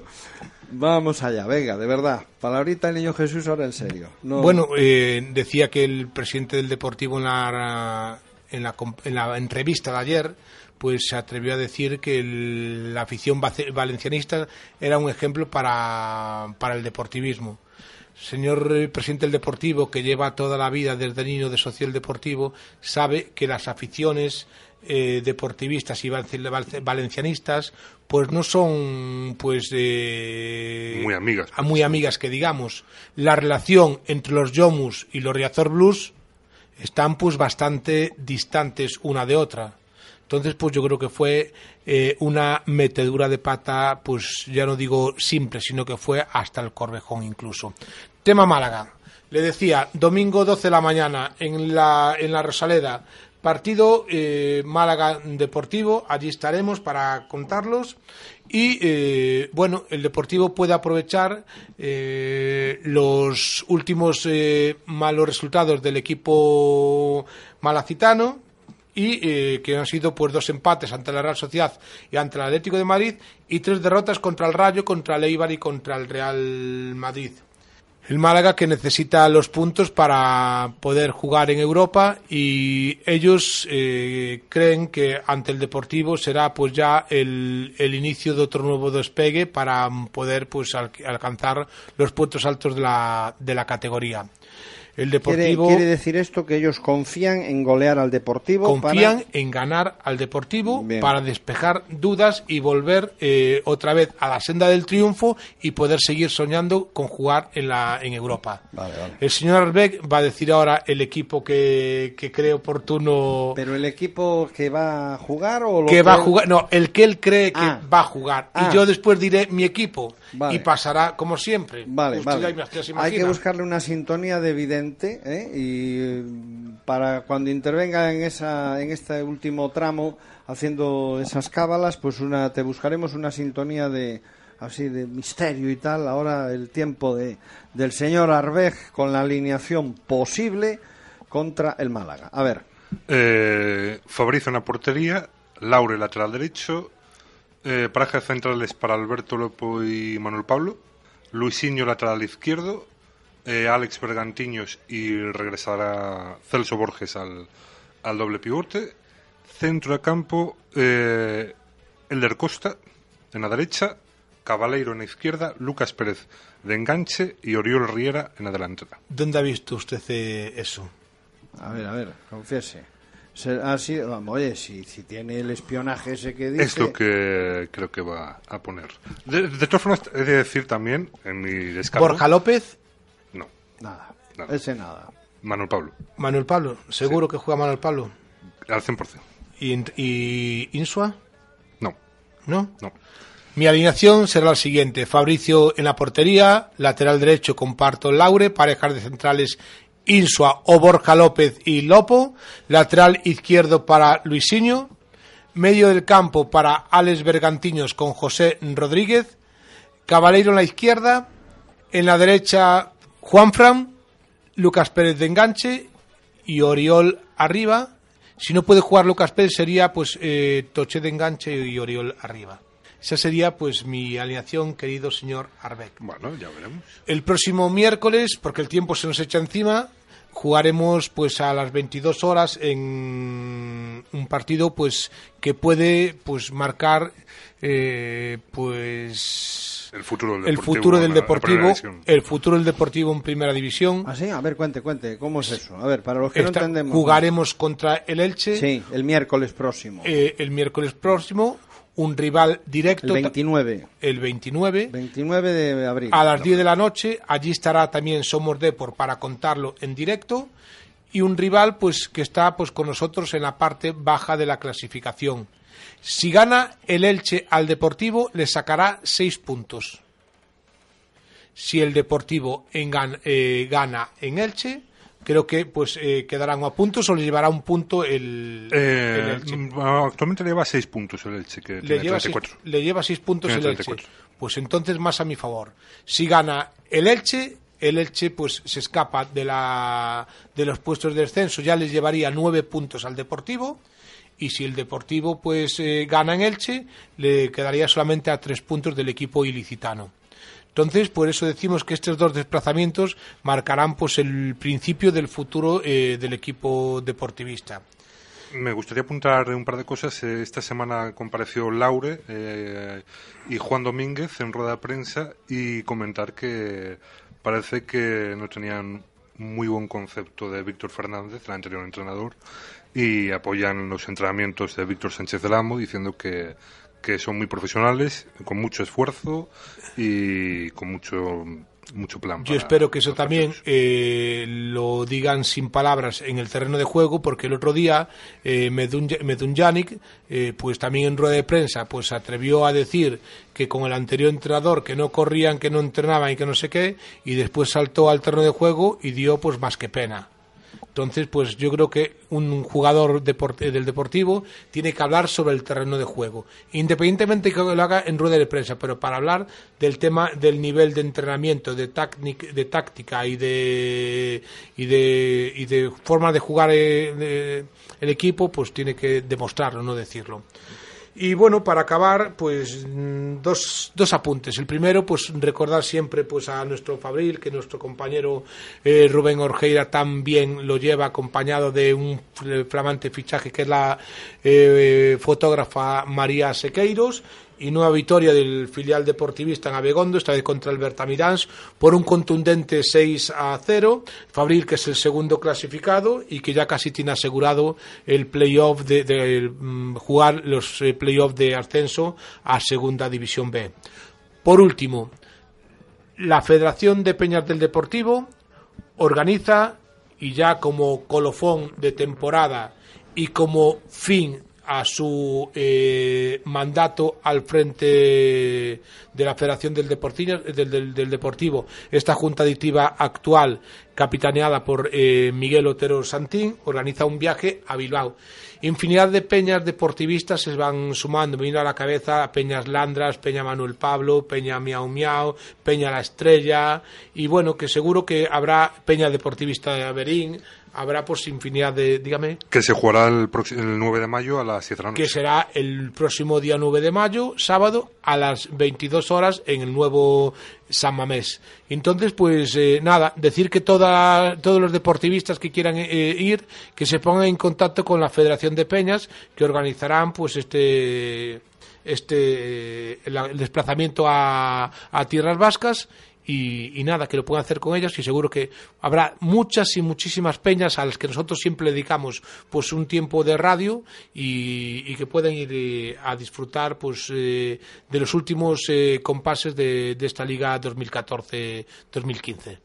vamos allá, venga, de verdad. Palabrita el niño Jesús ahora en serio. No- Bueno, eh, decía que el presidente del Deportivo en la, en la, en la entrevista de ayer pues se atrevió a decir que el- la afición valencianista era un ejemplo para, para el deportivismo. Señor eh, presidente del Deportivo, que lleva toda la vida desde niño de social deportivo, sabe que las aficiones eh, deportivistas y val- val- valencianistas pues no son pues eh, Muy amigas. a muy amigas que digamos. La relación entre los Yomus y los Riazor Blues están pues bastante distantes una de otra. Entonces pues yo creo que fue eh, una metedura de pata pues ya no digo simple sino que fue hasta el Corvejón incluso. Tema Málaga. Le decía domingo 12 de la mañana en la en la Rosaleda partido eh, Málaga Deportivo, allí estaremos para contarlos y eh, bueno, el Deportivo puede aprovechar eh, los últimos eh, malos resultados del equipo malacitano y que han sido pues dos empates ante la Real Sociedad y ante el Atlético de Madrid y tres derrotas contra el Rayo, contra el Eibar y contra el Real Madrid. El Málaga que necesita los puntos para poder jugar en Europa y ellos eh, creen que ante el Deportivo será pues ya el, el inicio de otro nuevo despegue para poder pues al- alcanzar los puestos altos de la, de la categoría. El ¿Quiere, Deportivo quiere decir esto que ellos confían en golear al Deportivo? confían para- en ganar al Deportivo Bien. para despejar dudas y volver eh, otra vez a la senda del triunfo y poder seguir soñando con jugar en la en Europa. Vale, vale. El señor Arbeck va a decir ahora el equipo que, que cree oportuno ¿Pero el equipo que va a jugar o lo que va a jugar, no, el que él cree que Ah. va a jugar Ah. y yo después diré mi equipo Vale. y pasará como siempre. Vale, vale. Hay que buscarle una sintonía de evidente ¿eh? y eh, para cuando intervenga en esa en este último tramo haciendo esas cábalas, pues una te buscaremos una sintonía de así de misterio y tal. Ahora el tiempo de del señor Arbej con la alineación posible contra el Málaga. A ver, Eh, Fabricio en la portería, Laure lateral derecho, eh, pareja de centrales para Alberto Lopo y Manuel Pablo, Luisinho lateral izquierdo, eh, Alex Bergantiños y regresará Celso Borges al, al doble pivote, centro de campo, eh, Elder Costa en la derecha, Cabaleiro en la izquierda, Lucas Pérez de enganche y Oriol Riera en la delantera. ¿Dónde ha visto usted eh, eso? a ver, a ver, confiese. Ha sido- vamos, oye, si, si tiene el espionaje ese que dice... Es lo que creo que va a poner. De, de todas formas, he de decir también, en mi descargo... Borja López, No, Nada, Nada. ese nada. Manuel Pablo, Manuel Pablo, seguro que juega Manuel Pablo. al 100%. ¿Y, y Insua? No, ¿No? no. Mi alineación será la siguiente. Fabricio en la portería, lateral derecho comparto Laure, parejas de centrales Insua o Borja López y Lopo, lateral izquierdo para Luisinho, medio del campo para Alex Bergantiños con José Rodríguez, Cabaleiro en la izquierda, en la derecha Juanfran, Lucas Pérez de enganche y Oriol arriba. Si no puede jugar Lucas Pérez sería pues eh, Toche de enganche y Oriol arriba. Esa sería pues mi alineación, querido señor Arbeck. Bueno, ya veremos. El próximo miércoles, porque el tiempo se nos echa encima, jugaremos pues a las 22 horas en un partido pues que puede pues marcar eh, pues El futuro del el Deportivo futuro del Deportivo, primera división. el futuro del Deportivo en Primera División. Ah, sí, a ver, cuente, cuente, ¿cómo es eso? A ver, para los que no Esta- entendemos. jugaremos contra el Elche Sí, el miércoles próximo. eh, el miércoles próximo, un rival directo el 29. el 29 29 de abril. a las 10 de la noche. Allí estará también Somos Depor para contarlo en directo y un rival pues que está pues con nosotros en la parte baja de la clasificación. Si gana el Elche al Deportivo le sacará 6 puntos. Si el Deportivo en eh, gana en Elche, creo que pues eh, quedarán a puntos o le llevará un punto el, Eh, el Elche. mm, actualmente le lleva 6 puntos el Elche, que le tiene lleva, seis, 34. le lleva seis puntos Tiene el Elche. 34. Pues entonces más a mi favor. Si gana el Elche, el Elche pues se escapa de, la, de los puestos de descenso, ya les llevaría nueve puntos al Deportivo. Y si el Deportivo pues eh, gana en Elche, le quedaría solamente a tres puntos del equipo ilicitano. Entonces, por eso decimos que estos dos desplazamientos marcarán pues el principio del futuro eh, del equipo deportivista. Me gustaría apuntar un par de cosas. Eh, Esta semana compareció Laure eh, y Juan Domínguez en rueda de prensa y comentar que parece que no tenían muy buen concepto de Víctor Fernández, el anterior entrenador, y apoyan los entrenamientos de Víctor Sánchez del Amo diciendo que, que son muy profesionales, con mucho esfuerzo y con mucho, mucho plan. Yo espero que eso también eh, lo digan sin palabras en el terreno de juego, porque el otro día eh, Medun, Medunjanic, eh, pues también en rueda de prensa, pues atrevió a decir que con el anterior entrenador que no corrían, que no entrenaban y que no sé qué, y después saltó al terreno de juego y dio pues más que pena. Entonces, pues yo creo que un jugador eh, del deportivo tiene que hablar sobre el terreno de juego, independientemente que lo haga en rueda de prensa, pero para hablar del tema del nivel de entrenamiento, de, de táctica y de, y de y de forma de jugar eh, de- el equipo, pues tiene que demostrarlo, no decirlo. Y bueno, para acabar, pues mm, dos, dos apuntes. El primero, pues recordar siempre pues a nuestro Fabril, que nuestro compañero eh, Rubén Orgeira también lo lleva acompañado de un fl- flamante fichaje que es la eh, fotógrafa María Sequeiros y nueva victoria del filial deportivista en Abegondo, esta vez contra el Bertamiráns, por un contundente 6 a 0. Fabril, que es el segundo clasificado y que ya casi tiene asegurado el playoff de, de, mm, jugar los eh, playoffs de ascenso a Segunda División B. Por último, la Federación de Peñas del Deportivo organiza y ya como colofón de temporada y como fin a su eh, mandato al frente de la Federación del Deportivo, esta junta directiva actual, capitaneada por eh, Miguel Otero Santín, organiza un viaje a Bilbao. Infinidad de peñas deportivistas se van sumando, me vino a la cabeza Peñas Landras, Peña Manuel Pablo, Peña Miau Miau, Peña La Estrella, y bueno, que seguro que habrá Peña Deportivista de Averín, habrá pues infinidad de, dígame, Que se jugará el, el 9 de mayo a las 7 de la noche. que será el próximo día 9 de mayo, sábado, a las 22 horas en el nuevo San Mamés. Entonces, pues eh, nada, decir que toda, todos los deportivistas que quieran eh, ir, que se pongan en contacto con la Federación de Peñas, que organizarán pues este este eh, el, el desplazamiento a, a tierras vascas y, nada, que lo puedan hacer con ellas y seguro que habrá muchas y muchísimas peñas a las que nosotros siempre dedicamos pues un tiempo de radio y, que pueden ir eh, a disfrutar pues eh, de los últimos eh, compases de, de esta liga 2014-2015.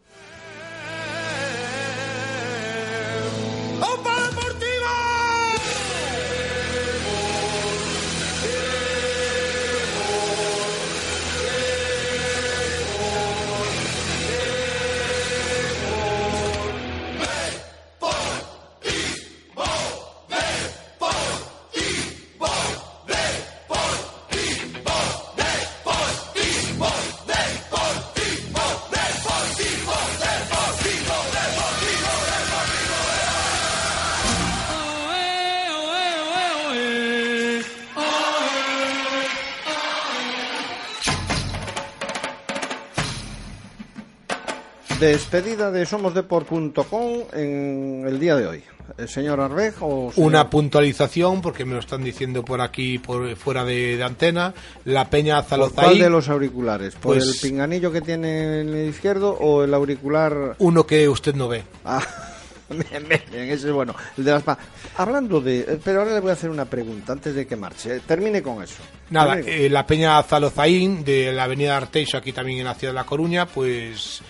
Despedida de somosdeport.com en el día de hoy. ¿El señor Arbej o señor- Una puntualización, porque me lo están diciendo por aquí, por fuera de, de antena. La Peña ¿Por Zalozaí, cuál de los auriculares? ¿Por Pues- el pinganillo que tiene en el izquierdo o el auricular uno que usted no ve. Ah, bien, bien, bien, ese es bueno. El de las pa- Hablando de... eh, Pero ahora le voy a hacer una pregunta antes de que marche. Eh, Termine con eso. Nada, eh, la Peña Zalozaín de la Avenida Arteixo, aquí también en la ciudad de La Coruña, pues eh,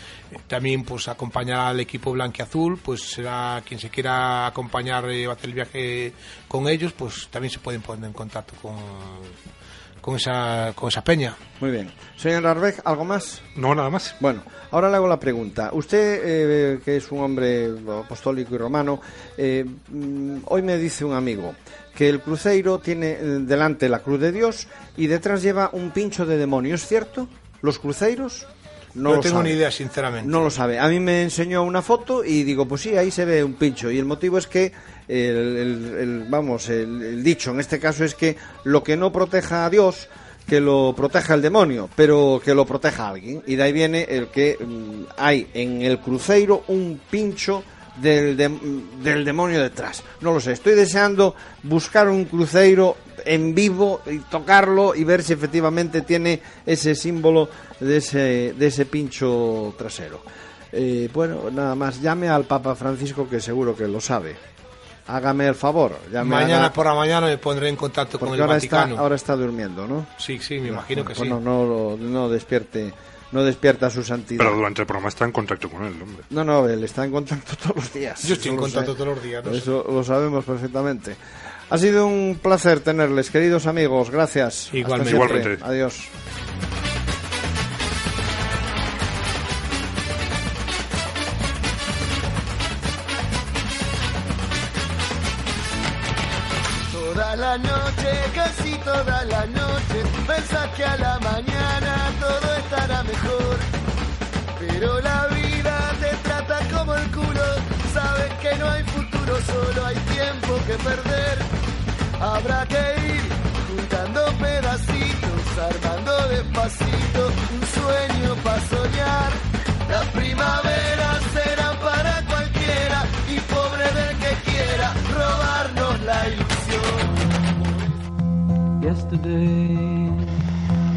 también pues acompañará al equipo blanquiazul, pues será quien se quiera acompañar eh, va a hacer el viaje con ellos, pues también se pueden poner en contacto con, con esa con esa peña. Muy bien. Señor Arbej, ¿algo más? No, nada más. Bueno, ahora le hago la pregunta. Usted, eh, que es un hombre apostólico y romano, eh, mm, hoy me dice un amigo que el cruceiro tiene eh, delante la cruz de Dios y detrás lleva un pincho de demonio. ¿Es cierto? ¿Los cruceiros? No, lo tengo sabe. ni idea, sinceramente. No lo sabe. A mí me enseñó una foto y digo, pues sí, ahí se ve un pincho. Y el motivo es que, el, el- el- vamos, el, el dicho en este caso es que lo que no proteja a Dios, que lo proteja el demonio, pero que lo proteja a alguien. Y de ahí viene el que mm, hay en el cruceiro un pincho del, del demonio detrás. No lo sé, estoy deseando buscar un cruceiro en vivo y tocarlo y ver si efectivamente tiene ese símbolo de ese, de ese pincho trasero. Eh, bueno, nada más, llame al Papa Francisco que seguro que lo sabe. Hágame el favor. llame Mañana haga- por la mañana me pondré en contacto con el ahora está, Vaticano. ahora está durmiendo, ¿no? Sí, sí, me imagino que Pues sí. No, no, no despierte, no despierta su santidad. Pero durante el programa está en contacto con él, hombre. No, no, él está en contacto todos los días. Yo estoy en Eso lo contacto todos los días, no sé. Eso lo sabemos perfectamente. Ha sido un placer tenerles, queridos amigos. Gracias. Igualmente. Igualmente. Adiós. Toda la noche, casi toda la noche, pensás que a la mañana todo estará mejor. Pero la vida te trata como el culo, sabes que no hay futuro, solo hay tiempo que perder. Habrá que ir juntando pedacitos, armando despacito un sueño para soñar. La primavera será para cualquiera y pobre del que quiera robarnos la ilusión.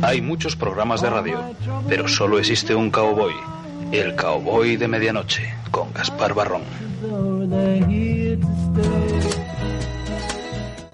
Hay muchos programas de radio, pero solo existe un cowboy. El cowboy de medianoche, con Gaspar Barrón.